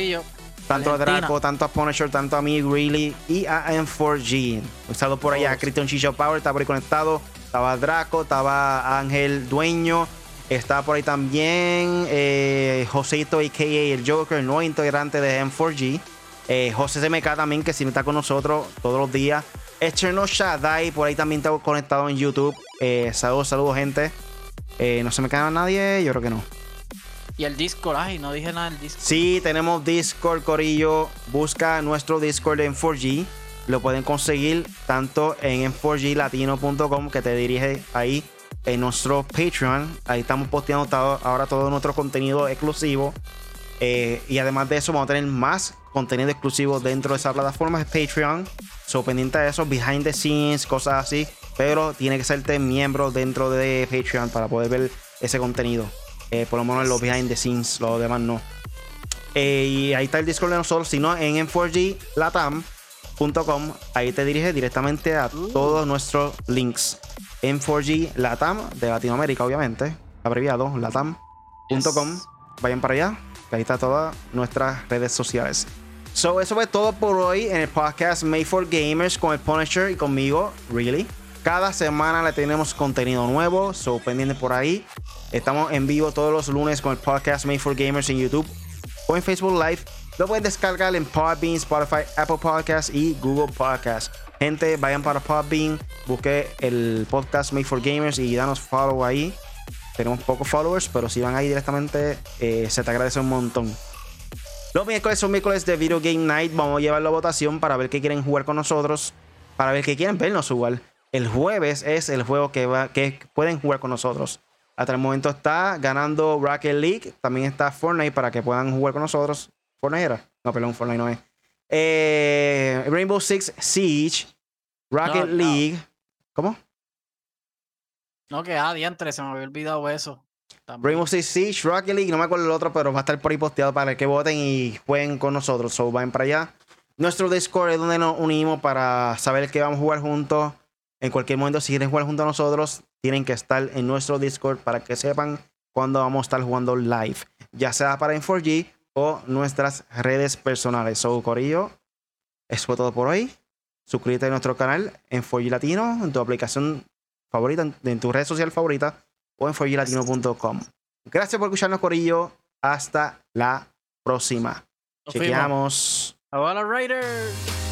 Tanto a Draco, tanto a Punisher, tanto a mí, Really, y a M4G. Un saludo por allá a Christian Chicho Power, está por ahí conectado. Estaba Draco, estaba Ángel Dueño, estaba por ahí también eh, Joseito, a.k.a. el Joker, el nuevo integrante de M4G. Eh, José CMK también, que siempre está con nosotros todos los días. Echerno Shadai, por ahí también está conectado en YouTube. Eh, saludos, saludos, gente. Eh, no se me queda nadie, yo creo que no. Y el Discord, ay, no dije nada del Discord. Sí, tenemos Discord, Corillo. Busca nuestro Discord en 4G. Lo pueden conseguir tanto en 4glatino.com que te dirige ahí en nuestro Patreon. Ahí estamos posteando ahora todo nuestro contenido exclusivo. Eh, y además de eso, vamos a tener más contenido exclusivo dentro de esa plataforma de Patreon. So, pendiente de eso, behind the scenes, cosas así. Pero tiene que serte miembro dentro de Patreon para poder ver ese contenido. Eh, por lo menos los behind the scenes, los demás no. Eh, y ahí está el Discord de nosotros, sino en m4glatam.com. Ahí te dirige directamente a uh. todos nuestros links. M4G Latam de Latinoamérica, obviamente. Abreviado, latam.com. Vayan para allá. Ahí está todas nuestras redes sociales. So, eso fue todo por hoy en el podcast Made for Gamers con el Punisher y conmigo, Really. Cada semana le tenemos contenido nuevo, so pendiente por ahí. Estamos en vivo todos los lunes con el podcast Made for Gamers en YouTube o en Facebook Live. Lo puedes descargar en Podbean, Spotify, Apple Podcasts y Google Podcasts. Gente, vayan para Podbean, busque el podcast Made for Gamers y danos follow ahí. Tenemos pocos followers, pero si van ahí directamente, eh, se te agradece un montón. Los miércoles son miércoles de Video Game Night. Vamos a llevarlo a votación para ver qué quieren jugar con nosotros. Para ver qué quieren vernos jugar. El jueves es el juego que, va, que pueden jugar con nosotros. Hasta el momento está ganando Rocket League. También está Fortnite para que puedan jugar con nosotros. ¿Fortnite era? No, perdón, Fortnite no es. Eh, Rainbow Six Siege. Rocket League. ¿Cómo? No, que ah, diantre, se me había olvidado eso. Rainbow Six Siege, Rocket League, no me acuerdo el otro, pero va a estar por ahí posteado para que voten y jueguen con nosotros. So, vayan para allá. Nuestro Discord es donde nos unimos para saber que vamos a jugar juntos. En cualquier momento, si quieren jugar junto a nosotros, tienen que estar en nuestro Discord para que sepan cuándo vamos a estar jugando live, ya sea para M4G o nuestras redes personales. So, Corillo, eso fue todo por hoy. Suscríbete a nuestro canal en 4G Latino, en tu aplicación favorita, en tu red social favorita o en 4Glatino.com. Gracias por escucharnos, Corillo. Hasta la próxima. Chequeamos. Raiders.